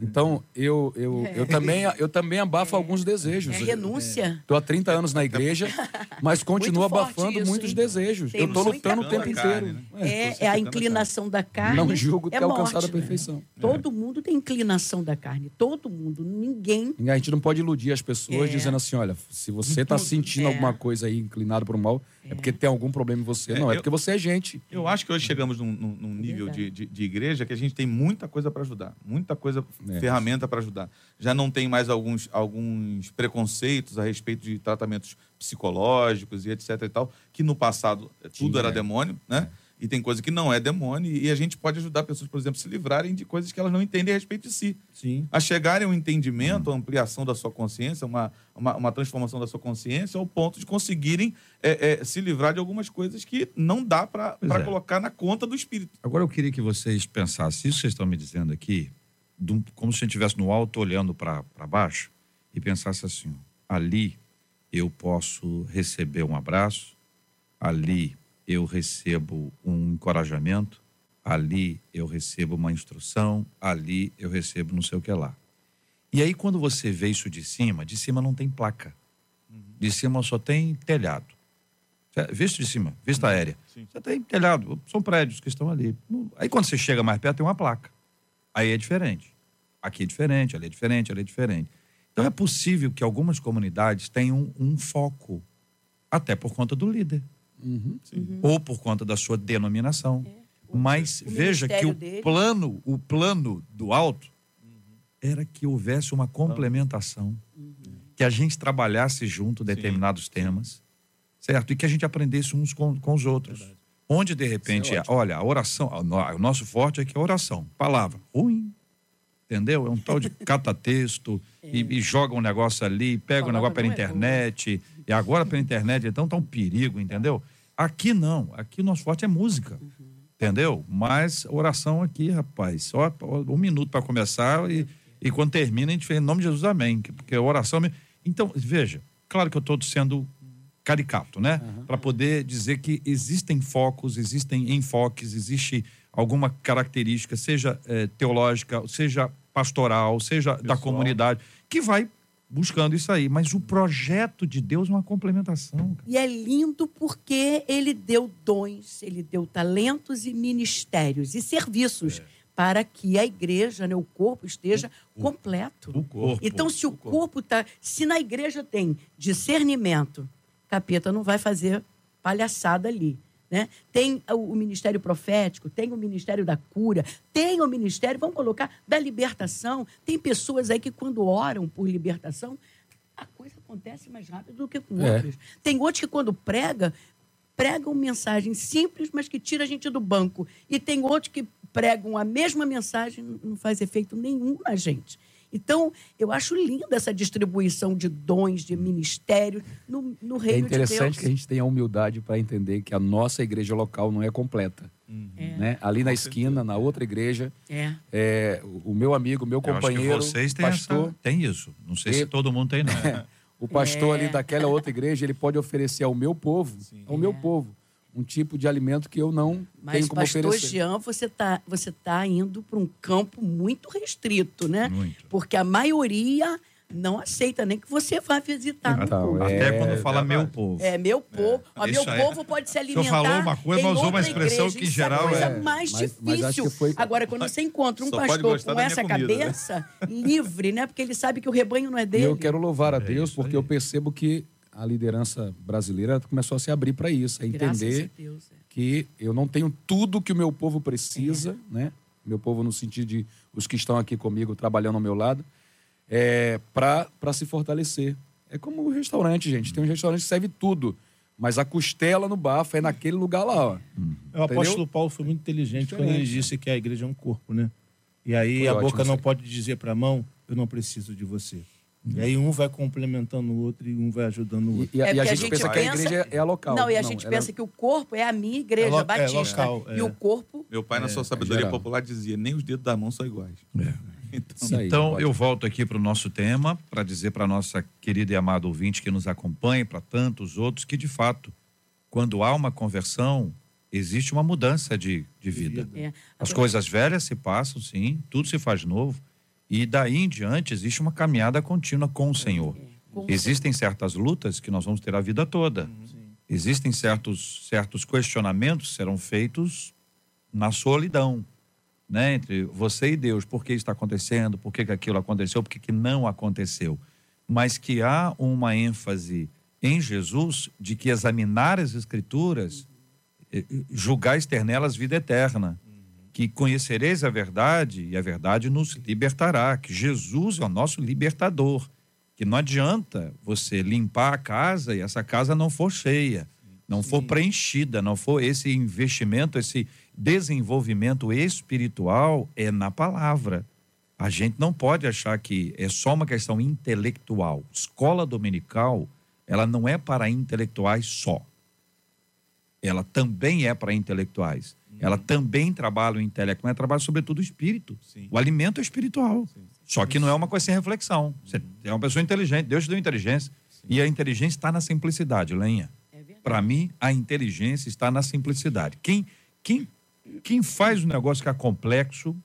Então, eu, eu, eu, também, eu também abafo alguns desejos. É renúncia. Estou há 30 anos na igreja, *laughs* mas continuo Muito abafando isso, muitos hein? desejos. Tem eu estou lutando o tempo coisa. inteiro. Carne, É. É, é a inclinação da carne. Não julgo ter é alcançado morte, a perfeição. Todo mundo tem inclinação da carne. Todo mundo. Ninguém. A gente não pode iludir as pessoas É. dizendo assim: olha, se você está sentindo É. alguma coisa aí inclinado para o mal, é. porque tem algum problema em você. É, não, é eu- porque você é gente. Eu acho que hoje chegamos num, num- num nível de, de, de igreja que a gente tem muita coisa para ajudar, muita coisa, É. ferramenta para ajudar. Já não tem mais alguns, alguns preconceitos a respeito de tratamentos psicológicos e etc e tal, que no passado eh, tudo Tinha, era é. demônio, né? E tem coisa que não é demônio e a gente pode ajudar pessoas, por exemplo, a se livrarem de coisas que elas não entendem a respeito de si. Sim. A chegarem a um entendimento, a ampliação da sua consciência, uma, uma, uma transformação da sua consciência, ao ponto de conseguirem eh, eh, se livrar de algumas coisas que não dá para é. colocar na conta do espírito. Agora eu queria que vocês pensassem, isso que vocês estão me dizendo aqui, um- como se a gente estivesse no alto olhando para baixo e pensasse assim: ali eu posso receber um abraço, ali eu recebo um encorajamento, ali eu recebo uma instrução, ali eu recebo não sei o que lá. E aí quando você vê isso de cima, de cima não tem placa. De cima só tem telhado. Visto de cima, vista aérea. Sim. Você tem telhado, são prédios que estão ali. Aí quando você chega mais perto, tem uma placa. Aí é diferente. Aqui é diferente, ali é diferente, ali é diferente. Então é possível que algumas comunidades tenham um foco, até por conta do líder, ou por conta da sua denominação. Mas o veja que o dele- plano, o plano do alto era que houvesse uma complementação, que a gente trabalhasse junto determinados temas, certo? E que a gente aprendesse uns com, com os outros. Onde, de repente, é ótimo. olha, a oração, o nosso forte é que é a oração, palavra, ruim, entendeu? É um tal de catatexto *laughs* e, e joga um negócio ali, pega um Palavra negócio pela é internet, e agora pela internet, então tá um perigo, entendeu? Aqui não, aqui o nosso forte é música. Entendeu? Mas oração aqui, rapaz, só um minuto para começar e, e quando termina a gente fez em nome de Jesus, amém. Porque oração. Então, veja, claro que eu estou sendo caricato, né? Uhum. Para poder dizer que existem focos, existem enfoques, existe alguma característica, seja é, teológica, seja pastoral, seja Pessoal. da comunidade, que vai buscando isso aí. Mas o projeto de Deus é uma complementação. Cara. E é lindo porque ele deu dons, ele deu talentos e ministérios e serviços. É. Para que a igreja, né, o corpo, esteja o, completo. O corpo. Então, se o, o corpo está. Se na igreja tem discernimento, capeta não vai fazer palhaçada ali. Né? Tem o ministério profético, tem o ministério da cura, tem o ministério, vamos colocar, da libertação. Tem pessoas aí que, quando oram por libertação, a coisa acontece mais rápido do que com é. outros. Tem outros que, quando prega, pregam mensagem simples, mas que tira a gente do banco. E tem outros que pregam a mesma mensagem, não faz efeito nenhum na gente. Então, eu acho linda essa distribuição de dons, de ministérios no, no reino de Deus. É interessante que a gente tenha a humildade para entender que a nossa igreja local não é completa. Uhum. É. Né? Ali na esquina, na outra igreja, é. É, o meu amigo, meu companheiro, vocês têm pastor... Essa, tem isso. Não sei se todo mundo tem, não. *laughs* o pastor ali é. daquela outra igreja, ele pode oferecer ao meu povo, Sim. ao meu é. povo, um tipo de alimento que eu não Mas, tenho como pastor oferecer. Jean, você está você tá indo para um campo muito restrito, né? Muito. Porque a maioria não aceita nem que você vá visitar então, é... Até quando fala é, meu povo. É, meu povo. É. Ó, meu é... povo pode se alimentar. O senhor falou uma coisa, mas usou uma expressão igreja. que em geral é. coisa é mais mas, difícil. Mas foi... Agora, quando você encontra um Só pastor com essa comida, né? cabeça, né? livre, né? Porque ele sabe que o rebanho não é dele. E eu quero louvar a é Deus, porque eu percebo que a liderança brasileira começou a se abrir para isso, a entender a Deus, é. que eu não tenho tudo que o meu povo precisa, é. né? Meu povo no sentido de os que estão aqui comigo trabalhando ao meu lado, é, para se fortalecer. É como o um restaurante, gente. Tem um restaurante que serve tudo, mas a costela no bafo é naquele lugar lá, ó. O apóstolo Paulo foi muito inteligente Diferente. quando ele disse que a igreja é um corpo, né? E aí foi a boca não pode dizer para a mão, eu não preciso de você. E aí um vai complementando o outro e um vai ajudando o outro. E, e, é e a, gente a, gente pensa, que a igreja é a local. Não, e a gente não, pensa ela... que o corpo é a minha igreja é, batista. É local, e o corpo. Meu pai, na sua sabedoria popular, dizia: nem os dedos da mão são iguais. *laughs* Então, aí, então eu volto aqui para o nosso tema, para dizer para nossa querida e amada ouvinte que nos acompanha, para tantos outros, que de fato, quando há uma conversão, existe uma mudança de, de vida. É. As coisas velhas se passam, sim, tudo se faz novo e daí em diante existe uma caminhada contínua com o Senhor. Existem certas lutas que nós vamos ter a vida toda. Uhum. Existem certos, certos questionamentos que serão feitos na solidão, né? Entre você e Deus. Por que está acontecendo? Por que, que aquilo aconteceu? Por que, que não aconteceu? Mas que há uma ênfase em Jesus de que examinar as Escrituras, eh, eh, julgar externelas vida eterna que conhecereis a verdade e a verdade nos libertará, que Jesus é o nosso libertador, que não adianta você limpar a casa e essa casa não for cheia, não for preenchida, não for esse investimento, esse desenvolvimento espiritual é na palavra. A gente não pode achar que é só uma questão intelectual. Escola dominical, ela não é para intelectuais só. Ela também é para intelectuais ela também trabalha o intelecto, mas ela trabalha sobretudo o espírito. Sim. O alimento é espiritual. Sim. Só que não é uma coisa sem reflexão. Você é uma pessoa inteligente, Deus te deu inteligência. Sim. E a inteligência está na simplicidade, Lenha. É Para mim, a inteligência está na simplicidade. Quem, quem, quem faz o negócio que é complexo,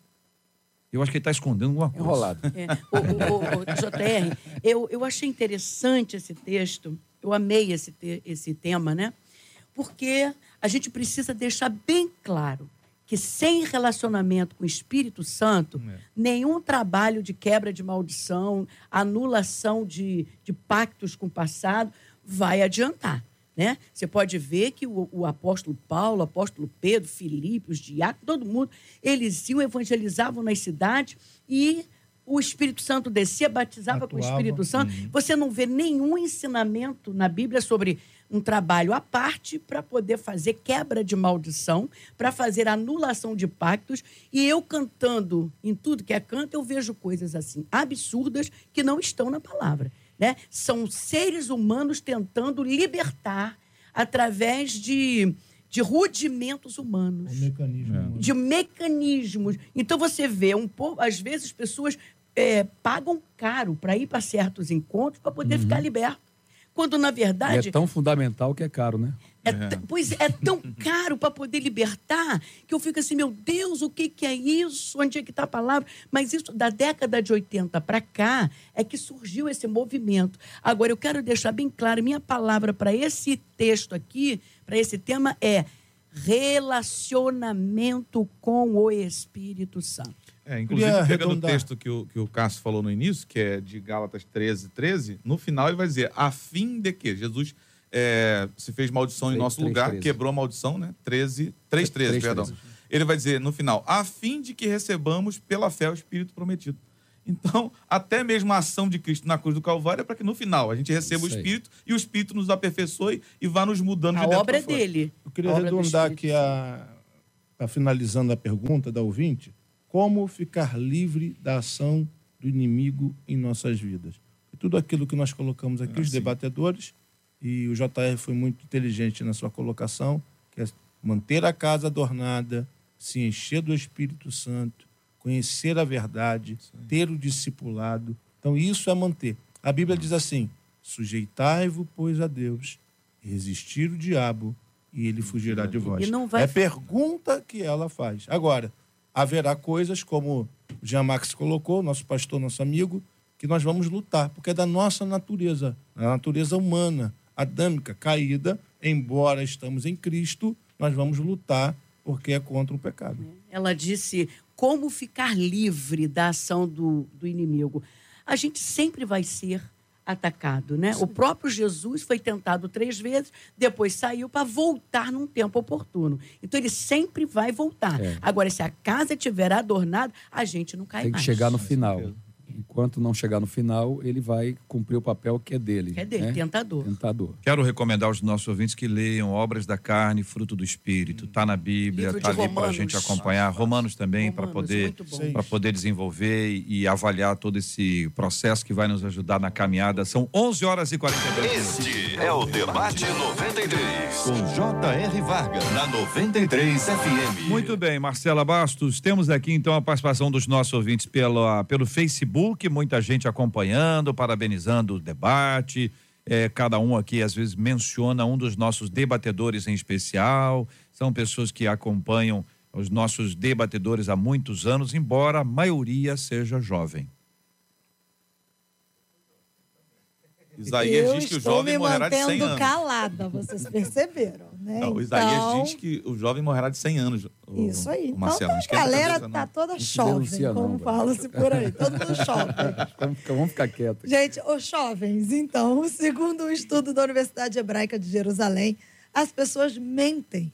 eu acho que ele está escondendo alguma coisa. Enrolado. É. O, o, o, JR, eu, eu achei interessante esse texto, eu amei esse, te, esse tema, né? Porque a gente precisa deixar bem claro que sem relacionamento com o Espírito Santo, é. nenhum trabalho de quebra de maldição, anulação de, de pactos com o passado vai adiantar. Né? Você pode ver que o, o, apóstolo Paulo, o apóstolo Pedro, Filipe, os diáconos, todo mundo, eles iam, evangelizavam nas cidades e o Espírito Santo descia, batizava Atuava. com o Espírito Santo. Uhum. Você não vê nenhum ensinamento na Bíblia sobre um trabalho à parte para poder fazer quebra de maldição, para fazer anulação de pactos. E eu cantando em tudo que é canto, eu vejo coisas assim absurdas que não estão na palavra. Né? São seres humanos tentando libertar através de de rudimentos humanos O mecanismo. É. humano. de mecanismos. Então você vê um pouco, às vezes as pessoas é, pagam caro para ir para certos encontros para poder ficar liberto. Quando, na E verdade, é tão fundamental que é caro, né? é t- pois é tão caro para poder libertar que eu fico assim, meu Deus, o que, que é isso? Onde é que está a palavra? Mas isso, da década de 80 para cá, é que surgiu esse movimento. Agora, eu quero deixar bem claro, minha palavra para esse texto aqui, para esse tema, é relacionamento com o Espírito Santo. É, inclusive, Queria pegando o arredondar. texto que o, que o Cássio falou no início, que é de Gálatas 13, 13, no final ele vai dizer, a fim de que Jesus é, se fez maldição em Três- nosso três, lugar, treze. quebrou a maldição, né? 13, 3, 13, Três, perdão. treze. Ele vai dizer no final, a fim de que recebamos pela fé o Espírito prometido. Então, até mesmo a ação de Cristo na cruz do Calvário é para que no final a gente receba o aí. Espírito e o Espírito nos aperfeiçoe e vá nos mudando de A dentro obra é dele. Eu queria A aqui a. Tá finalizando a pergunta da ouvinte. Como ficar livre da ação do inimigo em nossas vidas? E tudo aquilo que nós colocamos aqui, Ah, os sim. debatedores, e o JR foi muito inteligente na sua colocação, que é manter a casa adornada, se encher do Espírito Santo, conhecer a verdade, ter o discipulado. Então, isso é manter. A Bíblia diz assim: sujeitai-vos, pois, a Deus, resistir o diabo, e ele fugirá de vós. Não vai- É pergunta que ela faz. Agora, haverá coisas, como o Jean Max colocou, nosso pastor, nosso amigo, que nós vamos lutar, porque é da nossa natureza, da natureza humana, adâmica, caída, embora estamos em Cristo, nós vamos lutar porque é contra o pecado. Ela disse como ficar livre da ação do, do inimigo. A gente sempre vai ser atacado, né? O próprio Jesus foi tentado três vezes, depois saiu para voltar num tempo oportuno. Então ele sempre vai voltar. É. Agora, se a casa estiver adornada, a gente não cai Tem que mais. chegar no final. Enquanto não chegar no final, ele vai cumprir o papel que é dele. Que é dele, né? tentador. Tentador. Quero recomendar aos nossos ouvintes que leiam Obras da Carne, Fruto do Espírito. Está na Bíblia, está ali para a gente acompanhar. Romanos também, para poder, poder desenvolver e, e avaliar todo esse processo que vai nos ajudar na caminhada. São 11 horas e 42 minutos. Este é o Debate 93, com J.R. Vargas, na 93 FM. Muito bem, Marcela Bastos, temos aqui então a participação dos nossos ouvintes pela, pelo Facebook, muita gente acompanhando, parabenizando o debate. É, cada um aqui às vezes menciona um dos nossos debatedores em especial. São pessoas que acompanham os nossos debatedores há muitos anos, embora a maioria seja jovem. Isaías eu diz que o jovem morrerá de 100 mantendo anos. calada, vocês perceberam, né? Não, o Isaías Então, diz que o jovem morrerá de 100 anos. o- Isso aí. o Então Marcelo. a Não esquenta a galera tá não. toda jovem, como fala-se por aí. Todo mundo jovem. *laughs* Ficar, vamos ficar quietos. Gente, os jovens, então, segundo um estudo da Universidade Hebraica de Jerusalém, as pessoas mentem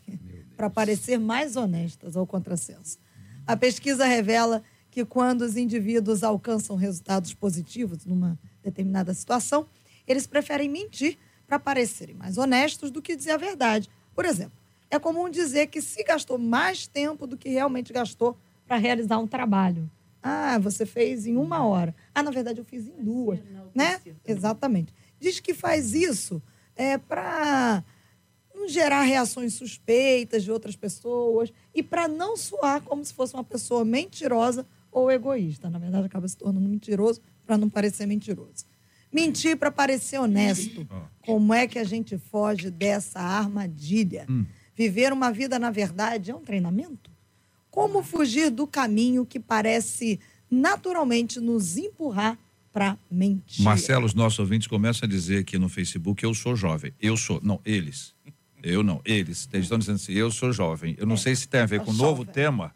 para parecer mais honestas ao contrassenso. A pesquisa revela que quando os indivíduos alcançam resultados positivos numa determinada situação, eles preferem mentir para parecerem mais honestos do que dizer a verdade. Por exemplo, é comum dizer que se gastou mais tempo do que realmente gastou para realizar um trabalho. Ah, você fez em uma hora. Ah, na verdade eu fiz em duas, né? Exatamente. Diz que faz isso é, para não gerar reações suspeitas de outras pessoas e para não soar como se fosse uma pessoa mentirosa ou egoísta. Na verdade, acaba se tornando mentiroso para não parecer mentiroso. Mentir para parecer honesto. Como é que a gente foge dessa armadilha? Viver uma vida na verdade é um treinamento? Como fugir do caminho que parece naturalmente nos empurrar para mentir? Marcelo, os nossos ouvintes começam a dizer aqui no Facebook, eu sou jovem. Eu sou. Não, eles. Eu não, eles. Eles estão dizendo assim, eu sou jovem. Eu não sei se tem a ver É com o novo tema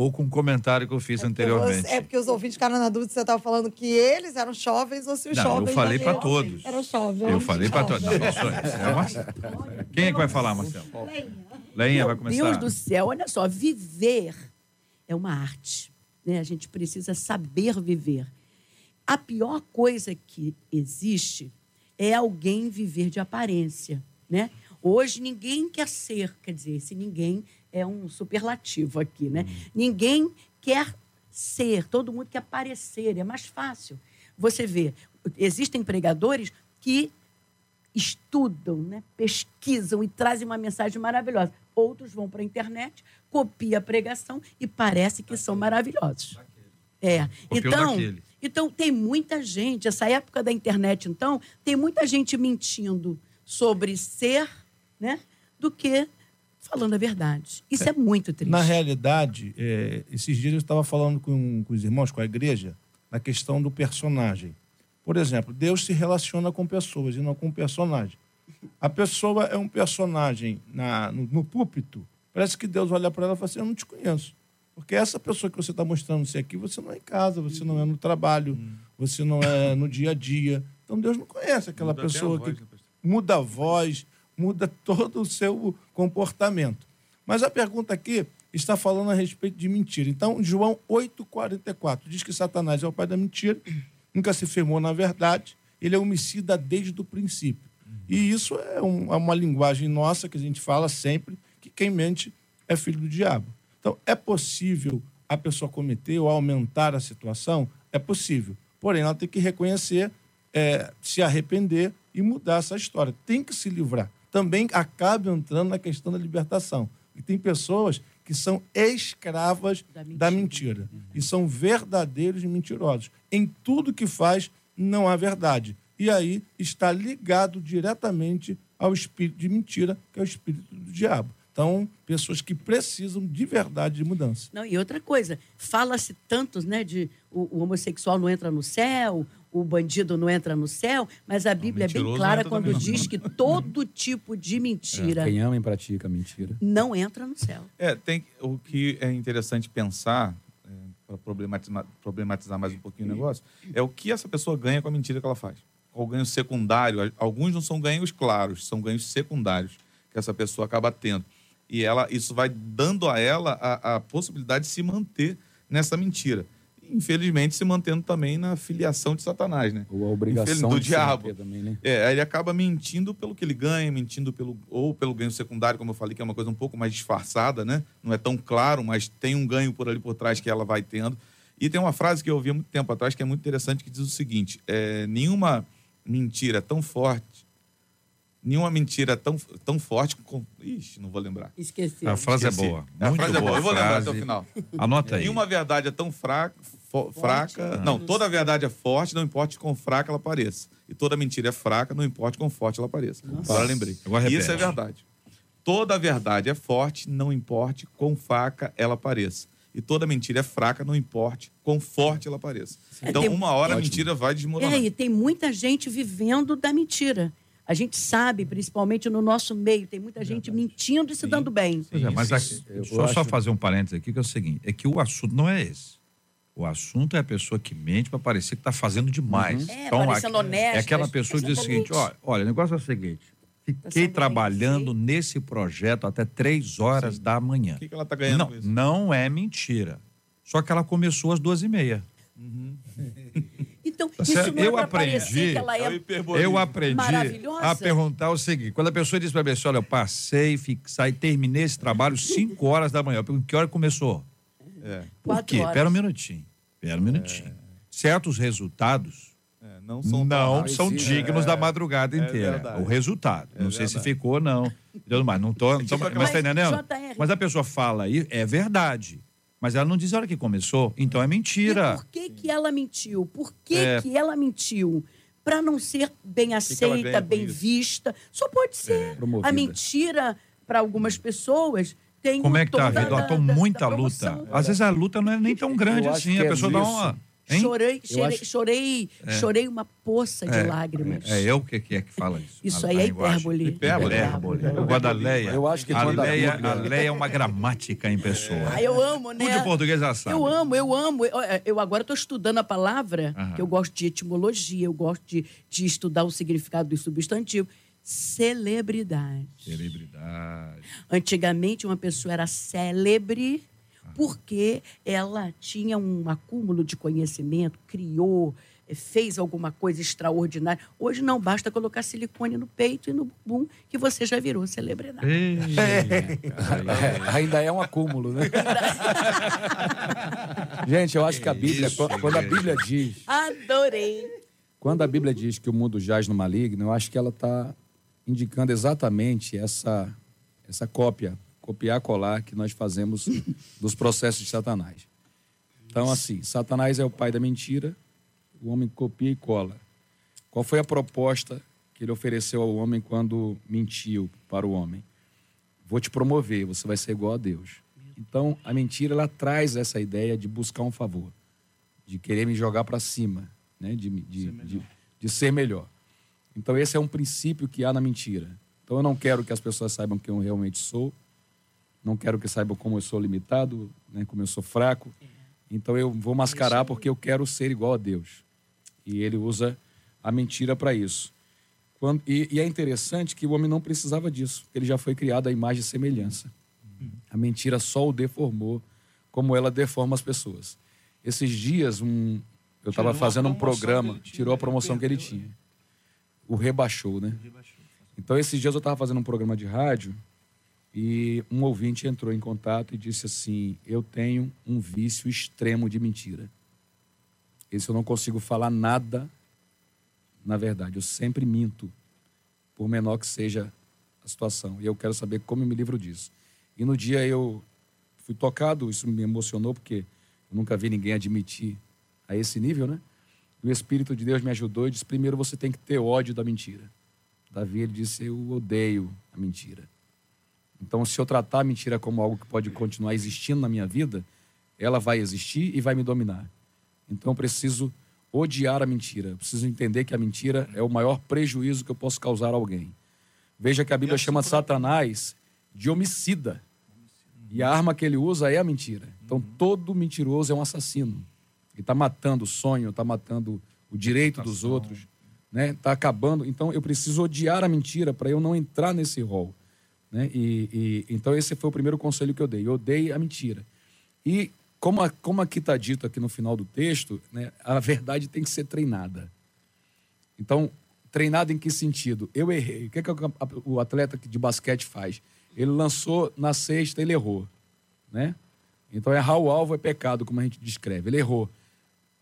ou com o comentário que eu fiz É anteriormente. você- É porque os ouvintes ficaram na dúvida se você estava falando que eles eram jovens ou se os Não, jovens. eu falei para todos. Eram jovens. Eu falei para todos. Não, não sou eu. É. Quem é que vai falar, Marcelo? Leinha vai Meu começar. Deus do céu, olha só, viver é uma arte. Né? A gente precisa saber viver. A pior coisa que existe é alguém viver de aparência. Né? Hoje ninguém quer ser, quer dizer, esse ninguém é um superlativo aqui, né? Ninguém quer ser, todo mundo quer parecer, é mais fácil. Você vê, existem pregadores que estudam, né, pesquisam e trazem uma mensagem maravilhosa. outros vão para a internet, copia a pregação e parece que são maravilhosos. É. Copiou Então, daquele. então tem muita gente, essa época da internet, então, tem muita gente mentindo sobre ser, né? Do que falando a verdade. Isso é, muito triste. Na realidade, é, esses dias eu estava falando com, com os irmãos, com a igreja, na questão do personagem. Por exemplo, Deus se relaciona com pessoas e não com personagem. A pessoa é um personagem na, no, no púlpito, parece que Deus olha para ela e fala assim: Eu não te conheço. Porque essa pessoa que você está mostrando ser aqui, você não é em casa, você não é no trabalho, você não é no dia a dia. Então Deus não conhece aquela Muda pessoa voz, que né, muda a voz, muda todo o seu comportamento. Mas a pergunta aqui está falando a respeito de mentira. Então, João 8,44 diz que Satanás é o pai da mentira, nunca se firmou na verdade, ele é homicida desde o princípio. E isso é, um- é uma linguagem nossa que a gente fala sempre, que quem mente é filho do diabo. Então, é possível a pessoa cometer ou aumentar a situação? É possível. Porém, ela tem que reconhecer, é, se arrepender e mudar essa história. Tem que se livrar. Também acaba entrando na questão da libertação. E tem pessoas que são escravas Da da mentira. mentira. E são verdadeiros mentirosos. Em tudo que faz, não há verdade. E aí está ligado diretamente ao espírito de mentira, que é o espírito do diabo. Então, pessoas que precisam de verdade de mudança. Não, e outra coisa, fala-se tantos, né, de o, o homossexual não entra no céu, o bandido não entra no céu, mas a Bíblia é bem clara quando diz que todo tipo de mentira Quem ama e pratica mentira. não entra no céu. É, tem o que é interessante pensar, para problematizar, problematizar mais um pouquinho o negócio, é o que essa pessoa ganha com a mentira que ela faz. Qual o ganho secundário? Alguns não são ganhos claros, são ganhos secundários que essa pessoa acaba tendo. E ela, isso vai dando a ela a, a possibilidade de se manter nessa mentira. Infelizmente, se mantendo também na filiação de Satanás, né? Ou a obrigação Infeliz- do diabo. também, né? É, aí ele acaba mentindo pelo que ele ganha, mentindo pelo ou pelo ganho secundário, como eu falei, que é uma coisa um pouco mais disfarçada, né? Não é tão claro, mas tem um ganho por ali por trás que ela vai tendo. E tem uma frase que eu ouvi há muito tempo atrás que é muito interessante que diz o seguinte: é, nenhuma mentira é tão forte, nenhuma mentira é tão, tão forte com. Ixi, não vou lembrar. Esqueci. A frase Esqueci. é boa. A Muito frase é boa. boa Eu vou lembrar até o final. Anota aí. Nenhuma verdade é tão fraca, fo- fraca. Não, toda verdade é forte, não importa quão fraca ela pareça. E toda mentira é fraca, não importa quão forte ela pareça. Agora lembrei. Agora repete. Isso é verdade. Toda verdade é forte, não importe quão fraca ela pareça. E toda mentira é fraca, não importe quão forte ela pareça. Então, tem- uma hora a Ótimo. mentira vai desmoronar. É, e tem muita gente vivendo da mentira. A gente sabe, principalmente no nosso meio, tem muita gente mentindo e se dando bem. Pois é, mas sim, aqui- sim. Eu só, só acho- fazer um parênteses aqui, que é o seguinte: é que o assunto não é esse. O assunto é a pessoa que mente para parecer que está fazendo demais. É, parecendo aqui- honesta, É aquela pessoa que diz o seguinte: olha, olha, o negócio é o seguinte. Fiquei bem trabalhando nesse projeto até três horas da manhã. O que, que ela está ganhando Não, com isso? não é mentira. Só que ela começou às duas e meia. *laughs* Então, Tá isso certo? não é Eu pra aprendi- que ela É é... Eu aprendi a perguntar o seguinte: quando a pessoa diz para mim assim, olha, eu passei, fixei, terminei esse trabalho 5 horas da manhã. Eu pergunto, que hora começou? É, Por Quatro quê? horas. Espera um minutinho. Espera um minutinho. Certos resultados é, não são não são dignos é, da madrugada é inteira. verdade. o resultado. É não sei se ficou, não. Mas não tô. mas tá entendendo? JR. Mas a pessoa fala aí, é verdade. Mas ela não diz a hora que começou, então é E mentira. por que, que ela mentiu? Por que, É. que ela mentiu? Para não ser bem aceita, bem vista. Só pode ser. Promovida. a mentira, para algumas pessoas, tem Como é que tá da- da- muita da luta. Às vezes a luta não é nem tão grande assim. A é pessoa dá isso. uma. Hein? Chorei, chorei, acho- chorei, chorei uma poça de É, lágrimas. É, é eu que, que é que fala isso. *laughs* Isso A- aí é hipérbole. Hipérbole. Hipérbole. Eu gosto da Leia. Eu acho que a Leia, a Leia é uma gramática em pessoa. Ah, eu amo, né? Tudo de português já sabe. Eu amo, eu amo. Eu, eu agora estou estudando a palavra, Aham. que eu gosto de etimologia, eu gosto de, de estudar o significado do substantivo. Celebridade. Celebridade. Antigamente, uma pessoa era célebre porque ela tinha um acúmulo de conhecimento, criou, eh, fez alguma coisa extraordinária. Hoje não basta colocar silicone no peito e no bumbum que você já virou celebridade. Ei, É, ainda é um acúmulo, né? *laughs* Gente, eu acho que a Bíblia, Isso, quando a. Bíblia diz, Adorei. quando a Bíblia diz que o mundo jaz no maligno, eu acho que ela está indicando exatamente essa essa cópia, copiar, colar que nós fazemos *laughs* dos processos de Satanás. Então, assim, Satanás é o pai da mentira, o homem copia e cola. Qual foi a proposta que ele ofereceu ao homem quando mentiu para o homem? Vou te promover, você vai ser igual a Deus. Então, a mentira ela traz essa ideia de buscar um favor, de querer me jogar para cima, né? de, de, de, de ser melhor. Então, esse é um princípio que há na mentira. Então, eu não quero que as pessoas saibam quem eu realmente sou, não quero que saibam como eu sou limitado, né? como eu sou fraco. Então, eu vou mascarar porque eu quero ser igual a Deus. E ele usa a mentira para isso. Quando, e, e, é interessante que o homem não precisava disso, ele já foi criado à imagem e semelhança. A mentira só o deformou, como ela deforma as pessoas. Esses dias, um, eu estava fazendo um programa, tirou a promoção que ele tinha. O rebaixou, né? Então, esses dias eu estava fazendo um programa de rádio e um ouvinte entrou em contato e disse assim: Eu tenho um vício extremo de mentira. Esse eu não consigo falar nada na verdade. Eu sempre minto, por menor que seja a situação. E eu quero saber como eu me livro disso. E no dia eu fui tocado, isso me emocionou, porque eu nunca vi ninguém admitir a esse nível, né? E o Espírito de Deus me ajudou e disse: primeiro você tem que ter ódio da mentira. Davi ele disse: eu odeio a mentira. Então, se eu tratar a mentira como algo que pode continuar existindo na minha vida, ela vai existir e vai me dominar. Então, eu preciso odiar a mentira. Eu preciso entender que a mentira é o maior prejuízo que eu posso causar a alguém. Veja que a Bíblia chama Satanás de homicida. E a arma que ele usa é a mentira. Então, todo mentiroso é um assassino. Ele está matando o sonho, está matando o direito dos outros, né? Está acabando. Então, eu preciso odiar a mentira para eu não entrar nesse rol. Né? E, e, então, esse foi o primeiro conselho que eu dei. Eu odeio a mentira. E como, a, como aqui está dito aqui no final do texto, né, a verdade tem que ser treinada. Então, treinada em que sentido? Eu errei. O que, é que o atleta de basquete faz? Ele lançou na sexta, ele errou. Né? Então, errar o alvo é pecado, como a gente descreve. Ele errou.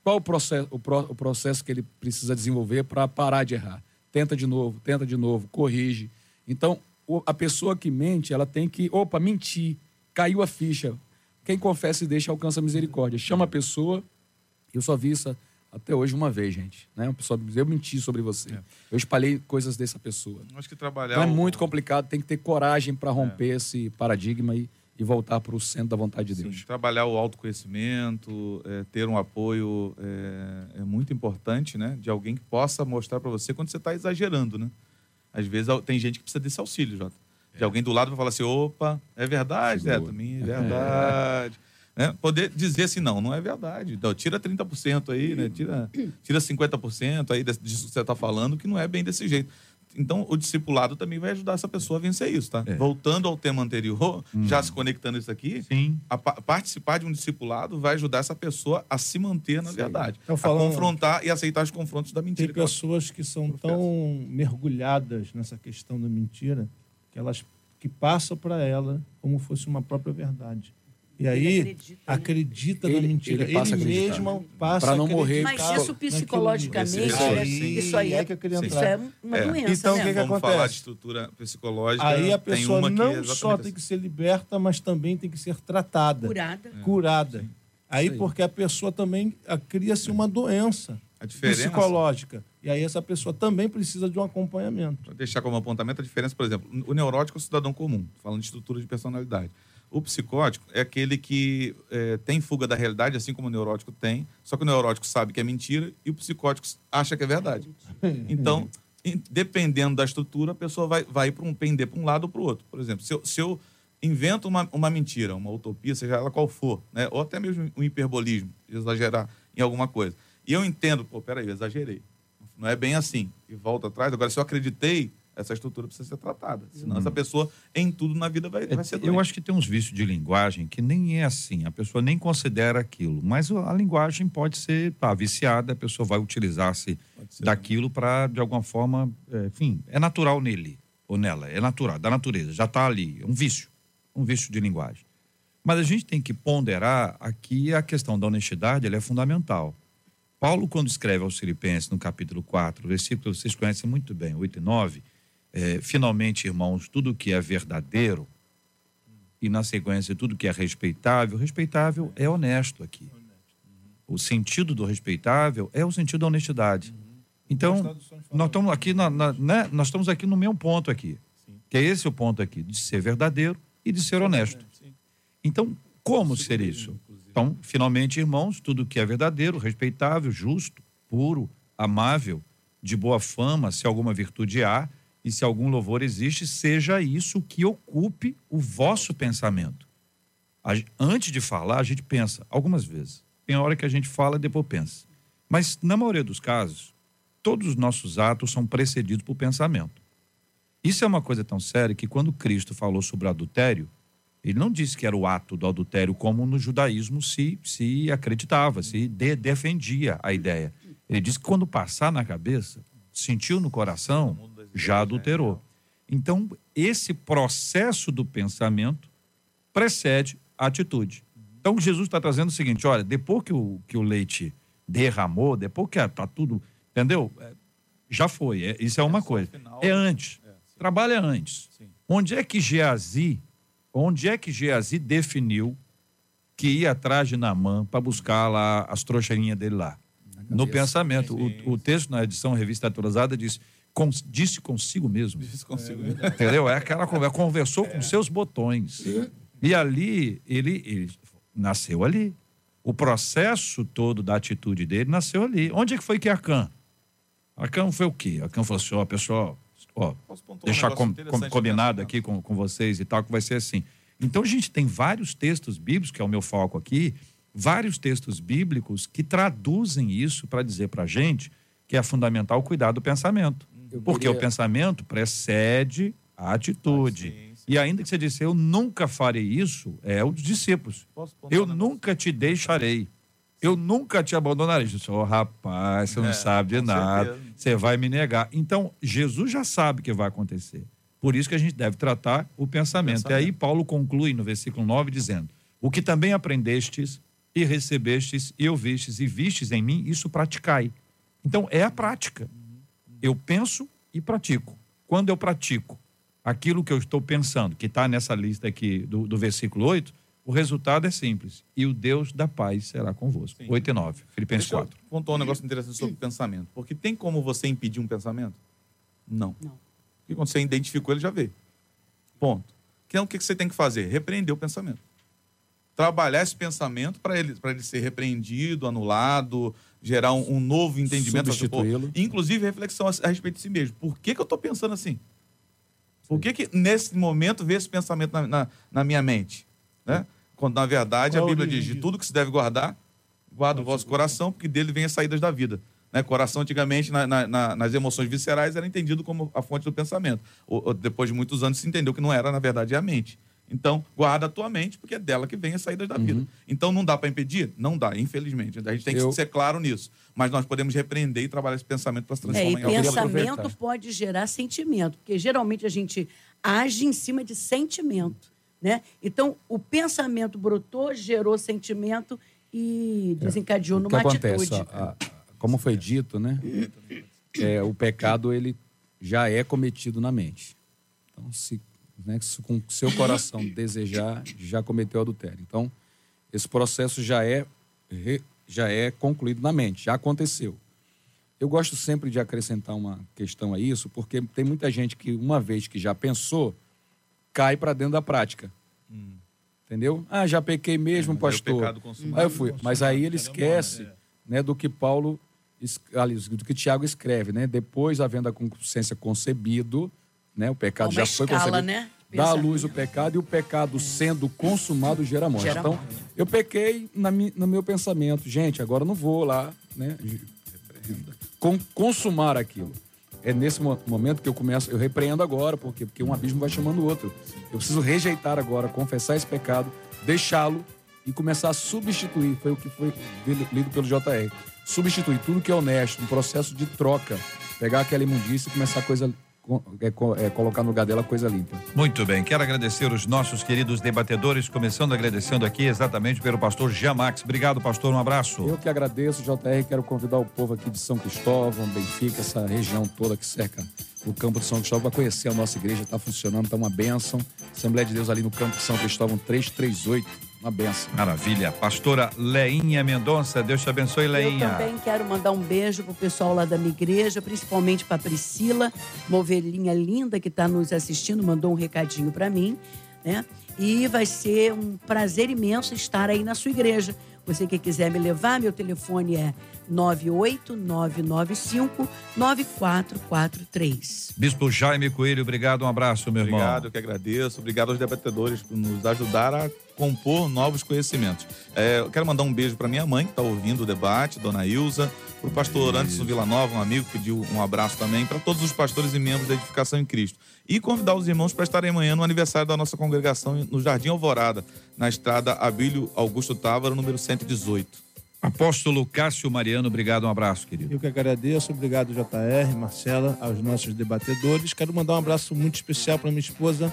Qual o processo, o, pro, o processo que ele precisa desenvolver para parar de errar? Tenta de novo, tenta de novo, corrige. Então, a pessoa que mente, ela tem que, opa, mentir, caiu a ficha, quem confessa e deixa alcança misericórdia. Chama a pessoa. Eu só vi isso até hoje uma vez, gente. Né? Uma pessoa, eu menti sobre você. É. Eu espalhei coisas dessa pessoa. Acho que trabalhar. Então é muito complicado, tem que ter coragem para romper é. esse paradigma e, e voltar para o centro da vontade de Deus. Sim, trabalhar o autoconhecimento, é, ter um apoio é, é, muito importante, né? De alguém que possa mostrar para você quando você está exagerando, né? Às vezes tem gente que precisa desse auxílio, Jota de alguém do lado para falar assim, opa, é verdade, Zé, também é verdade. É. Né? Poder dizer assim, não, não é verdade. Então, tira 30% aí, né? Tira, tira 50% aí disso que você está falando, que não é bem desse jeito. Então, o discipulado também vai ajudar essa pessoa a vencer isso, tá? É. Voltando ao tema anterior, hum. já se conectando isso aqui, Sim. A, participar de um discipulado vai ajudar essa pessoa a se manter na Sim. verdade. Então, falando, a confrontar e aceitar os confrontos da mentira. Tem pessoas que são tão mergulhadas nessa questão da mentira que elas que passam para ela como fosse uma própria verdade. E aí acredita, né? acredita na mentira. Ele, ele mesmo passa para não morrer. Mas isso psicologicamente, é, isso aí é, isso é uma é. doença. Então o que, que acontece? falar de estrutura psicológica. Aí a pessoa não só tem que ser liberta, mas também tem que ser tratada, curada, curada. Aí porque a pessoa também cria-se uma doença psicológica. E aí essa pessoa também precisa de um acompanhamento. Para deixar como apontamento a diferença, por exemplo, o neurótico é o cidadão comum, falando de estrutura de personalidade. O psicótico é aquele que é, tem fuga da realidade, assim como o neurótico tem, só que o neurótico sabe que é mentira e o psicótico acha que é verdade. *laughs* Então, dependendo da estrutura, a pessoa vai, vai para um, pender para um lado ou para o outro. Por exemplo, se eu, se eu invento uma, uma mentira, uma utopia, seja ela qual for, né? ou até mesmo um hiperbolismo, exagerar em alguma coisa, e eu entendo, pô, peraí, eu exagerei. Não é bem assim. E volta atrás. Agora, se eu acreditei, essa estrutura precisa ser tratada. Senão, hum. essa pessoa, em tudo na vida, vai, vai ser doente. Eu acho que tem uns vícios de linguagem que nem é assim. A pessoa nem considera aquilo. Mas a linguagem pode ser tá, viciada, a pessoa vai utilizar-se daquilo para, de alguma forma, é, enfim, é natural nele ou nela. É natural, da natureza. Já está ali. É um vício. Um vício de linguagem. Mas a gente tem que ponderar aqui a questão da honestidade, ela é fundamental. Paulo, quando escreve aos Filipenses, no capítulo 4, versículo vocês conhecem muito bem, 8 e 9, é, finalmente, irmãos, tudo que é verdadeiro, e na sequência tudo que é respeitável, respeitável é honesto aqui. O sentido do respeitável é o sentido da honestidade. Então, nós estamos aqui na, na, né? nós estamos aqui no mesmo ponto aqui. Que é esse o ponto aqui, de ser verdadeiro e de ser honesto. Então, como ser isso? Então, finalmente, irmãos, tudo que é verdadeiro, respeitável, justo, puro, amável, de boa fama, se alguma virtude há, e se algum louvor existe, seja isso que ocupe o vosso pensamento. A, antes de falar, a gente pensa, algumas vezes. Tem hora que a gente fala e depois pensa. Mas, na maioria dos casos, todos os nossos atos são precedidos por pensamento. Isso é uma coisa tão séria que, quando Cristo falou sobre adultério, ele não disse que era o ato do adultério como no judaísmo se, se acreditava, se de, defendia a ideia. Ele disse que quando passar na cabeça, sentiu no coração, já adulterou. Então, esse processo do pensamento precede a atitude. Então, Jesus está trazendo o seguinte: olha, depois que o, que o leite derramou, depois que está tudo. Entendeu? É, já foi. É, isso é uma coisa. É antes. Trabalha antes. Onde é que Geazi, onde é que Geazi definiu que ia atrás de Namã para buscar lá as trouxeirinhas dele lá? No pensamento. O, o texto na edição Revista Atualizada diz com, disse consigo mesmo. Disse consigo mesmo. Entendeu? É aquela conversa. Conversou com seus botões. E ali, ele, ele nasceu ali. O processo todo da atitude dele nasceu ali. Onde é que foi que Arcan? Arcan foi o quê? Arcan falou assim: ó, pessoal, ó, deixar com, com, combinado aqui com, com vocês e tal, que vai ser assim. Então a gente tem vários textos bíblicos, que é o meu foco aqui, vários textos bíblicos que traduzem isso para dizer para a gente que é fundamental cuidar do pensamento. Eu Porque queria... o pensamento precede a atitude. Ah, sim, sim. E ainda que você disse, eu nunca farei isso, é os discípulos. Eu nunca te deixarei. Eu nunca te abandonarei. Disse, oh, rapaz, você é, não sabe de nada. Certeza. Você vai me negar. Então, Jesus já sabe o que vai acontecer. Por isso que a gente deve tratar o pensamento. pensamento. E aí Paulo conclui no versículo 9 dizendo: O que também aprendestes e recebestes e ouvistes e vistes em mim, isso praticai. Então é a prática. Eu penso e pratico. Quando eu pratico aquilo que eu estou pensando, que está nessa lista aqui do, do, versículo 8, o resultado é simples. E o Deus da paz será convosco. Sim. 8 e 9, Filipenses Deixa 4. Contou um negócio interessante sobre pensamento. Porque tem como você impedir um pensamento? Não. Não. Porque quando você identificou, ele já veio. Ponto. Então, o que você tem que fazer? Repreender o pensamento. Trabalhar esse pensamento para ele, ele ser repreendido, anulado, gerar um, um novo entendimento. Substituí-lo. Inclusive, reflexão a, a, respeito de si mesmo. Por que, que eu estou pensando assim? Por que, que nesse momento vê esse pensamento na, na, na minha mente? Né? Quando, na verdade, Qual a Bíblia diz: de tudo que se deve guardar, guarda o vosso coração, porque dele vem as saídas da vida. Né? Coração, antigamente, na, na, nas emoções viscerais, era entendido como a fonte do pensamento. Ou, depois de muitos anos, se entendeu que não era, na verdade, a mente. Então, guarda a tua mente, porque é dela que vem as saídas da uhum. vida. Então, não dá para impedir? Não dá, infelizmente. A gente tem que Eu... ser claro nisso. Mas nós podemos repreender e trabalhar esse pensamento para se transformar é, em algo. pensamento pode gerar sentimento, porque geralmente a gente age em cima de sentimento. Né? Então, o pensamento brotou, gerou sentimento e é. desencadeou é. numa acontece, atitude. A, a, como foi dito, né? É, o pecado ele já é cometido na mente. Então, se né, com seu coração *coughs* desejar, já cometeu adultério. Então, esse processo já é, já é concluído na mente, já aconteceu. Eu gosto sempre de acrescentar uma questão a isso, porque tem muita gente que, uma vez que já pensou, cai para dentro da prática. Hum. Entendeu? Ah, já pequei mesmo, é, pastor. aí eu fui. Mas aí ele esquece é. né, do que Paulo, do que Tiago escreve, né? Depois, havendo a consciência concebido, né? O pecado já foi escala, concebido. Né? Dá à luz o pecado e o pecado sendo consumado gera morte. Gera então, morte. eu pequei na no meu pensamento. Gente, agora não vou lá, né? Com, consumar aquilo. É nesse momento que eu começo, eu repreendo agora, porque porque um abismo vai chamando o outro. Eu preciso rejeitar agora, confessar esse pecado, deixá-lo e começar a substituir. Foi o que foi lido pelo JR. Substituir tudo que é honesto, um processo de troca. Pegar aquela imundícia e começar a coisa é, é, colocar no lugar dela coisa limpa. Muito bem, quero agradecer os nossos queridos debatedores, começando agradecendo aqui exatamente pelo pastor Jamax. Obrigado, pastor, um abraço. Eu que agradeço, JR, quero convidar o povo aqui de São Cristóvão, Benfica, essa região toda que cerca o campo de São Cristóvão, para conhecer a nossa igreja, está funcionando, está uma bênção. Assembleia de Deus ali no campo de São Cristóvão 338, uma bênção. Maravilha. Pastora Leinha Mendonça, Deus te abençoe, Leinha. Eu também quero mandar um beijo pro pessoal lá da minha igreja, principalmente para Priscila, uma ovelhinha linda que está nos assistindo, mandou um recadinho para mim, né? E vai ser um prazer imenso estar aí na sua igreja. Você que quiser me levar, meu telefone é 98995 9443. Bispo Jaime Coelho, obrigado, um abraço, meu irmão. Obrigado, eu que agradeço. Obrigado aos debatedores por nos ajudar a compor novos conhecimentos. É, eu quero mandar um beijo para minha mãe, que está ouvindo o debate, Dona Ilza, para o pastor Anderson Villanova, um amigo, pediu um abraço também, para todos os pastores e membros da Edificação em Cristo. E convidar os irmãos para estarem amanhã no aniversário da nossa congregação no Jardim Alvorada, na estrada Abílio Augusto Távaro, número 118. Apóstolo Cássio Mariano, obrigado, um abraço, querido. Eu que agradeço, obrigado JR, Marcela, aos nossos debatedores. Quero mandar um abraço muito especial para minha esposa.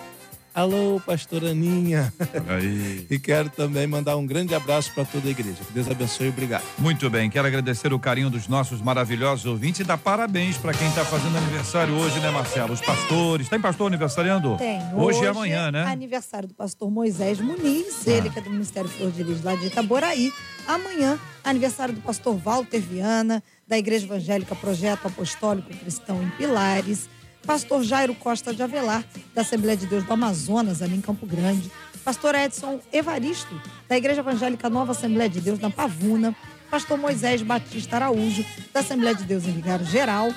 Alô, pastora Aninha. Aí. *laughs* E quero também mandar um grande abraço para toda a igreja. Que Deus abençoe e obrigado. Muito bem, quero agradecer o carinho dos nossos maravilhosos ouvintes e dar parabéns para quem está fazendo aniversário hoje, né, Marcelo? Os pastores. Tem pastor aniversariando? Tem. Hoje, e amanhã, né? Aniversário do pastor Moisés Muniz, ele que é do Ministério Flor de Lis, lá de Itaboraí. Amanhã, aniversário do pastor Walter Viana, da Igreja Evangélica Projeto Apostólico Cristão em Pilares. Pastor Jairo Costa de Avelar, da Assembleia de Deus do Amazonas, ali em Campo Grande. Pastor Edson Evaristo, da Igreja Evangélica Nova Assembleia de Deus, na Pavuna. Pastor Moisés Batista Araújo, da Assembleia de Deus em Vigário Geral.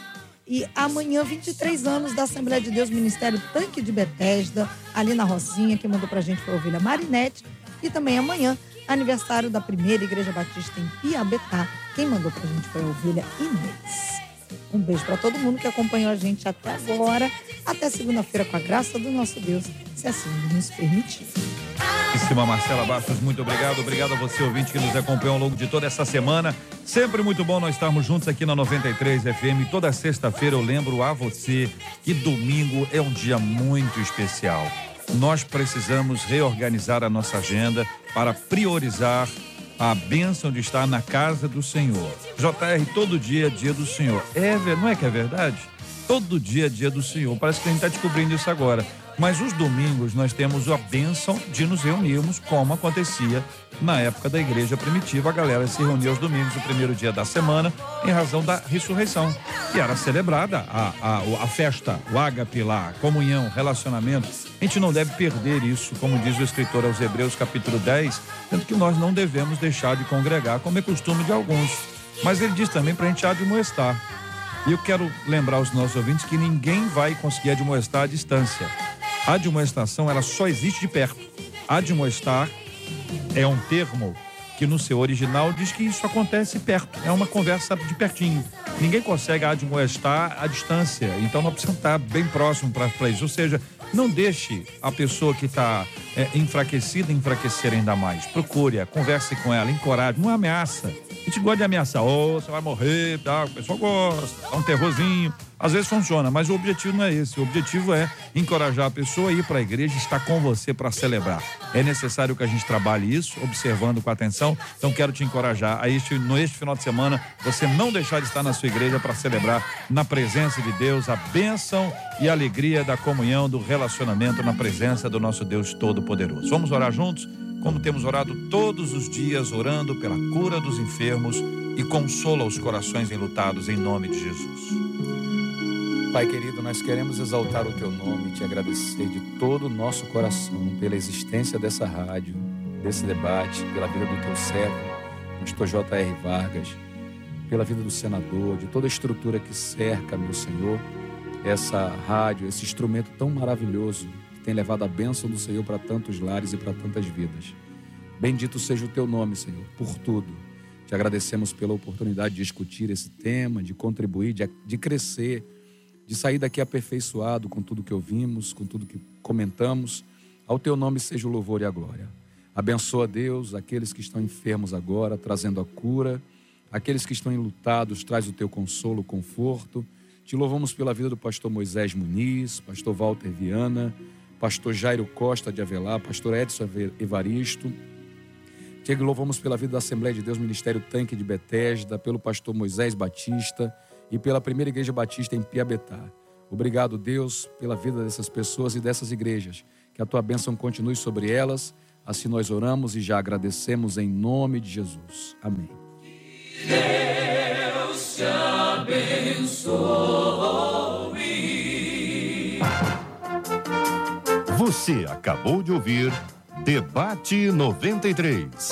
E amanhã, 23 anos da Assembleia de Deus, Ministério Tanque de Betesda, ali na Rocinha, quem mandou pra gente foi a ovelha Marinete. E também amanhã, aniversário da primeira Igreja Batista em Piabetá. Quem mandou pra gente foi a ovelha Inês. Um beijo para todo mundo que acompanhou a gente até agora. Até segunda-feira, com a graça do nosso Deus, se assim nos permitir. Caríssima Marcela Bastos, muito obrigado. Obrigado a você, ouvinte, que nos acompanhou ao longo de toda essa semana. Sempre muito bom nós estarmos juntos aqui na 93 FM. Toda sexta-feira eu lembro a você que domingo é um dia muito especial. Nós precisamos reorganizar a nossa agenda para priorizar a bênção de estar na casa do Senhor. JR, todo dia é dia do Senhor. É, não é que é verdade? Todo dia é dia do Senhor. Parece que a gente está descobrindo isso agora. Mas os domingos nós temos a bênção de nos reunirmos, como acontecia na época da igreja primitiva. A galera se reunia aos domingos, o primeiro dia da semana, em razão da ressurreição. E era celebrada a, a, a festa, o ágape lá, a comunhão, relacionamento. A gente não deve perder isso, como diz o escritor aos Hebreus, capítulo 10, tanto que nós não devemos deixar de congregar, como é costume de alguns. Mas ele diz também para a gente admoestar. E eu quero lembrar aos nossos ouvintes que ninguém vai conseguir admoestar à distância. A admoestação, ela só existe de perto. Admoestar é um termo que no seu original diz que isso acontece perto. É uma conversa de pertinho. Ninguém consegue admoestar à distância. Então nós precisamos estar bem próximo para isso. Ou seja, não deixe a pessoa que está é, enfraquecida enfraquecer ainda mais. Procure-a, converse com ela, encoraje, não ameaça. A gente gosta de ameaçar, ô, você vai morrer, tá? o pessoal gosta, dá um terrorzinho. Às vezes funciona, mas o objetivo não é esse. O objetivo é encorajar a pessoa a ir para a igreja estar com você para celebrar. É necessário que a gente trabalhe isso, observando com atenção. Então quero te encorajar a este, no este final de semana, você não deixar de estar na sua igreja para celebrar na presença de Deus a bênção e a alegria da comunhão, do relacionamento na presença do nosso Deus Todo-Poderoso. Vamos orar juntos? Como temos orado todos os dias, orando pela cura dos enfermos e consola os corações enlutados em nome de Jesus. Pai querido, nós queremos exaltar o teu nome e te agradecer de todo o nosso coração pela existência dessa rádio, desse debate, pela vida do teu servo, pastor J.R. Vargas, pela vida do senador, de toda a estrutura que cerca, meu Senhor, essa rádio, esse instrumento tão maravilhoso que tem levado a bênção do Senhor para tantos lares e para tantas vidas. Bendito seja o teu nome, Senhor, por tudo. Te agradecemos pela oportunidade de discutir esse tema, de contribuir, de, de crescer, de sair daqui aperfeiçoado com tudo que ouvimos, com tudo que comentamos. Ao teu nome seja o louvor e a glória. Abençoa, Deus, aqueles que estão enfermos agora, trazendo a cura. Aqueles que estão enlutados, traz o teu consolo, conforto. Te louvamos pela vida do pastor Moisés Muniz, pastor Walter Viana, pastor Jairo Costa de Avelar, pastor Edson Evaristo. Te louvamos pela vida da Assembleia de Deus Ministério Tanque de Betesda, pelo pastor Moisés Batista e pela primeira igreja batista em Piabetá. Obrigado, Deus, pela vida dessas pessoas e dessas igrejas. Que a tua bênção continue sobre elas. Assim nós oramos e já agradecemos em nome de Jesus. Amém. Deus te abençoe. Você acabou de ouvir Debate 93.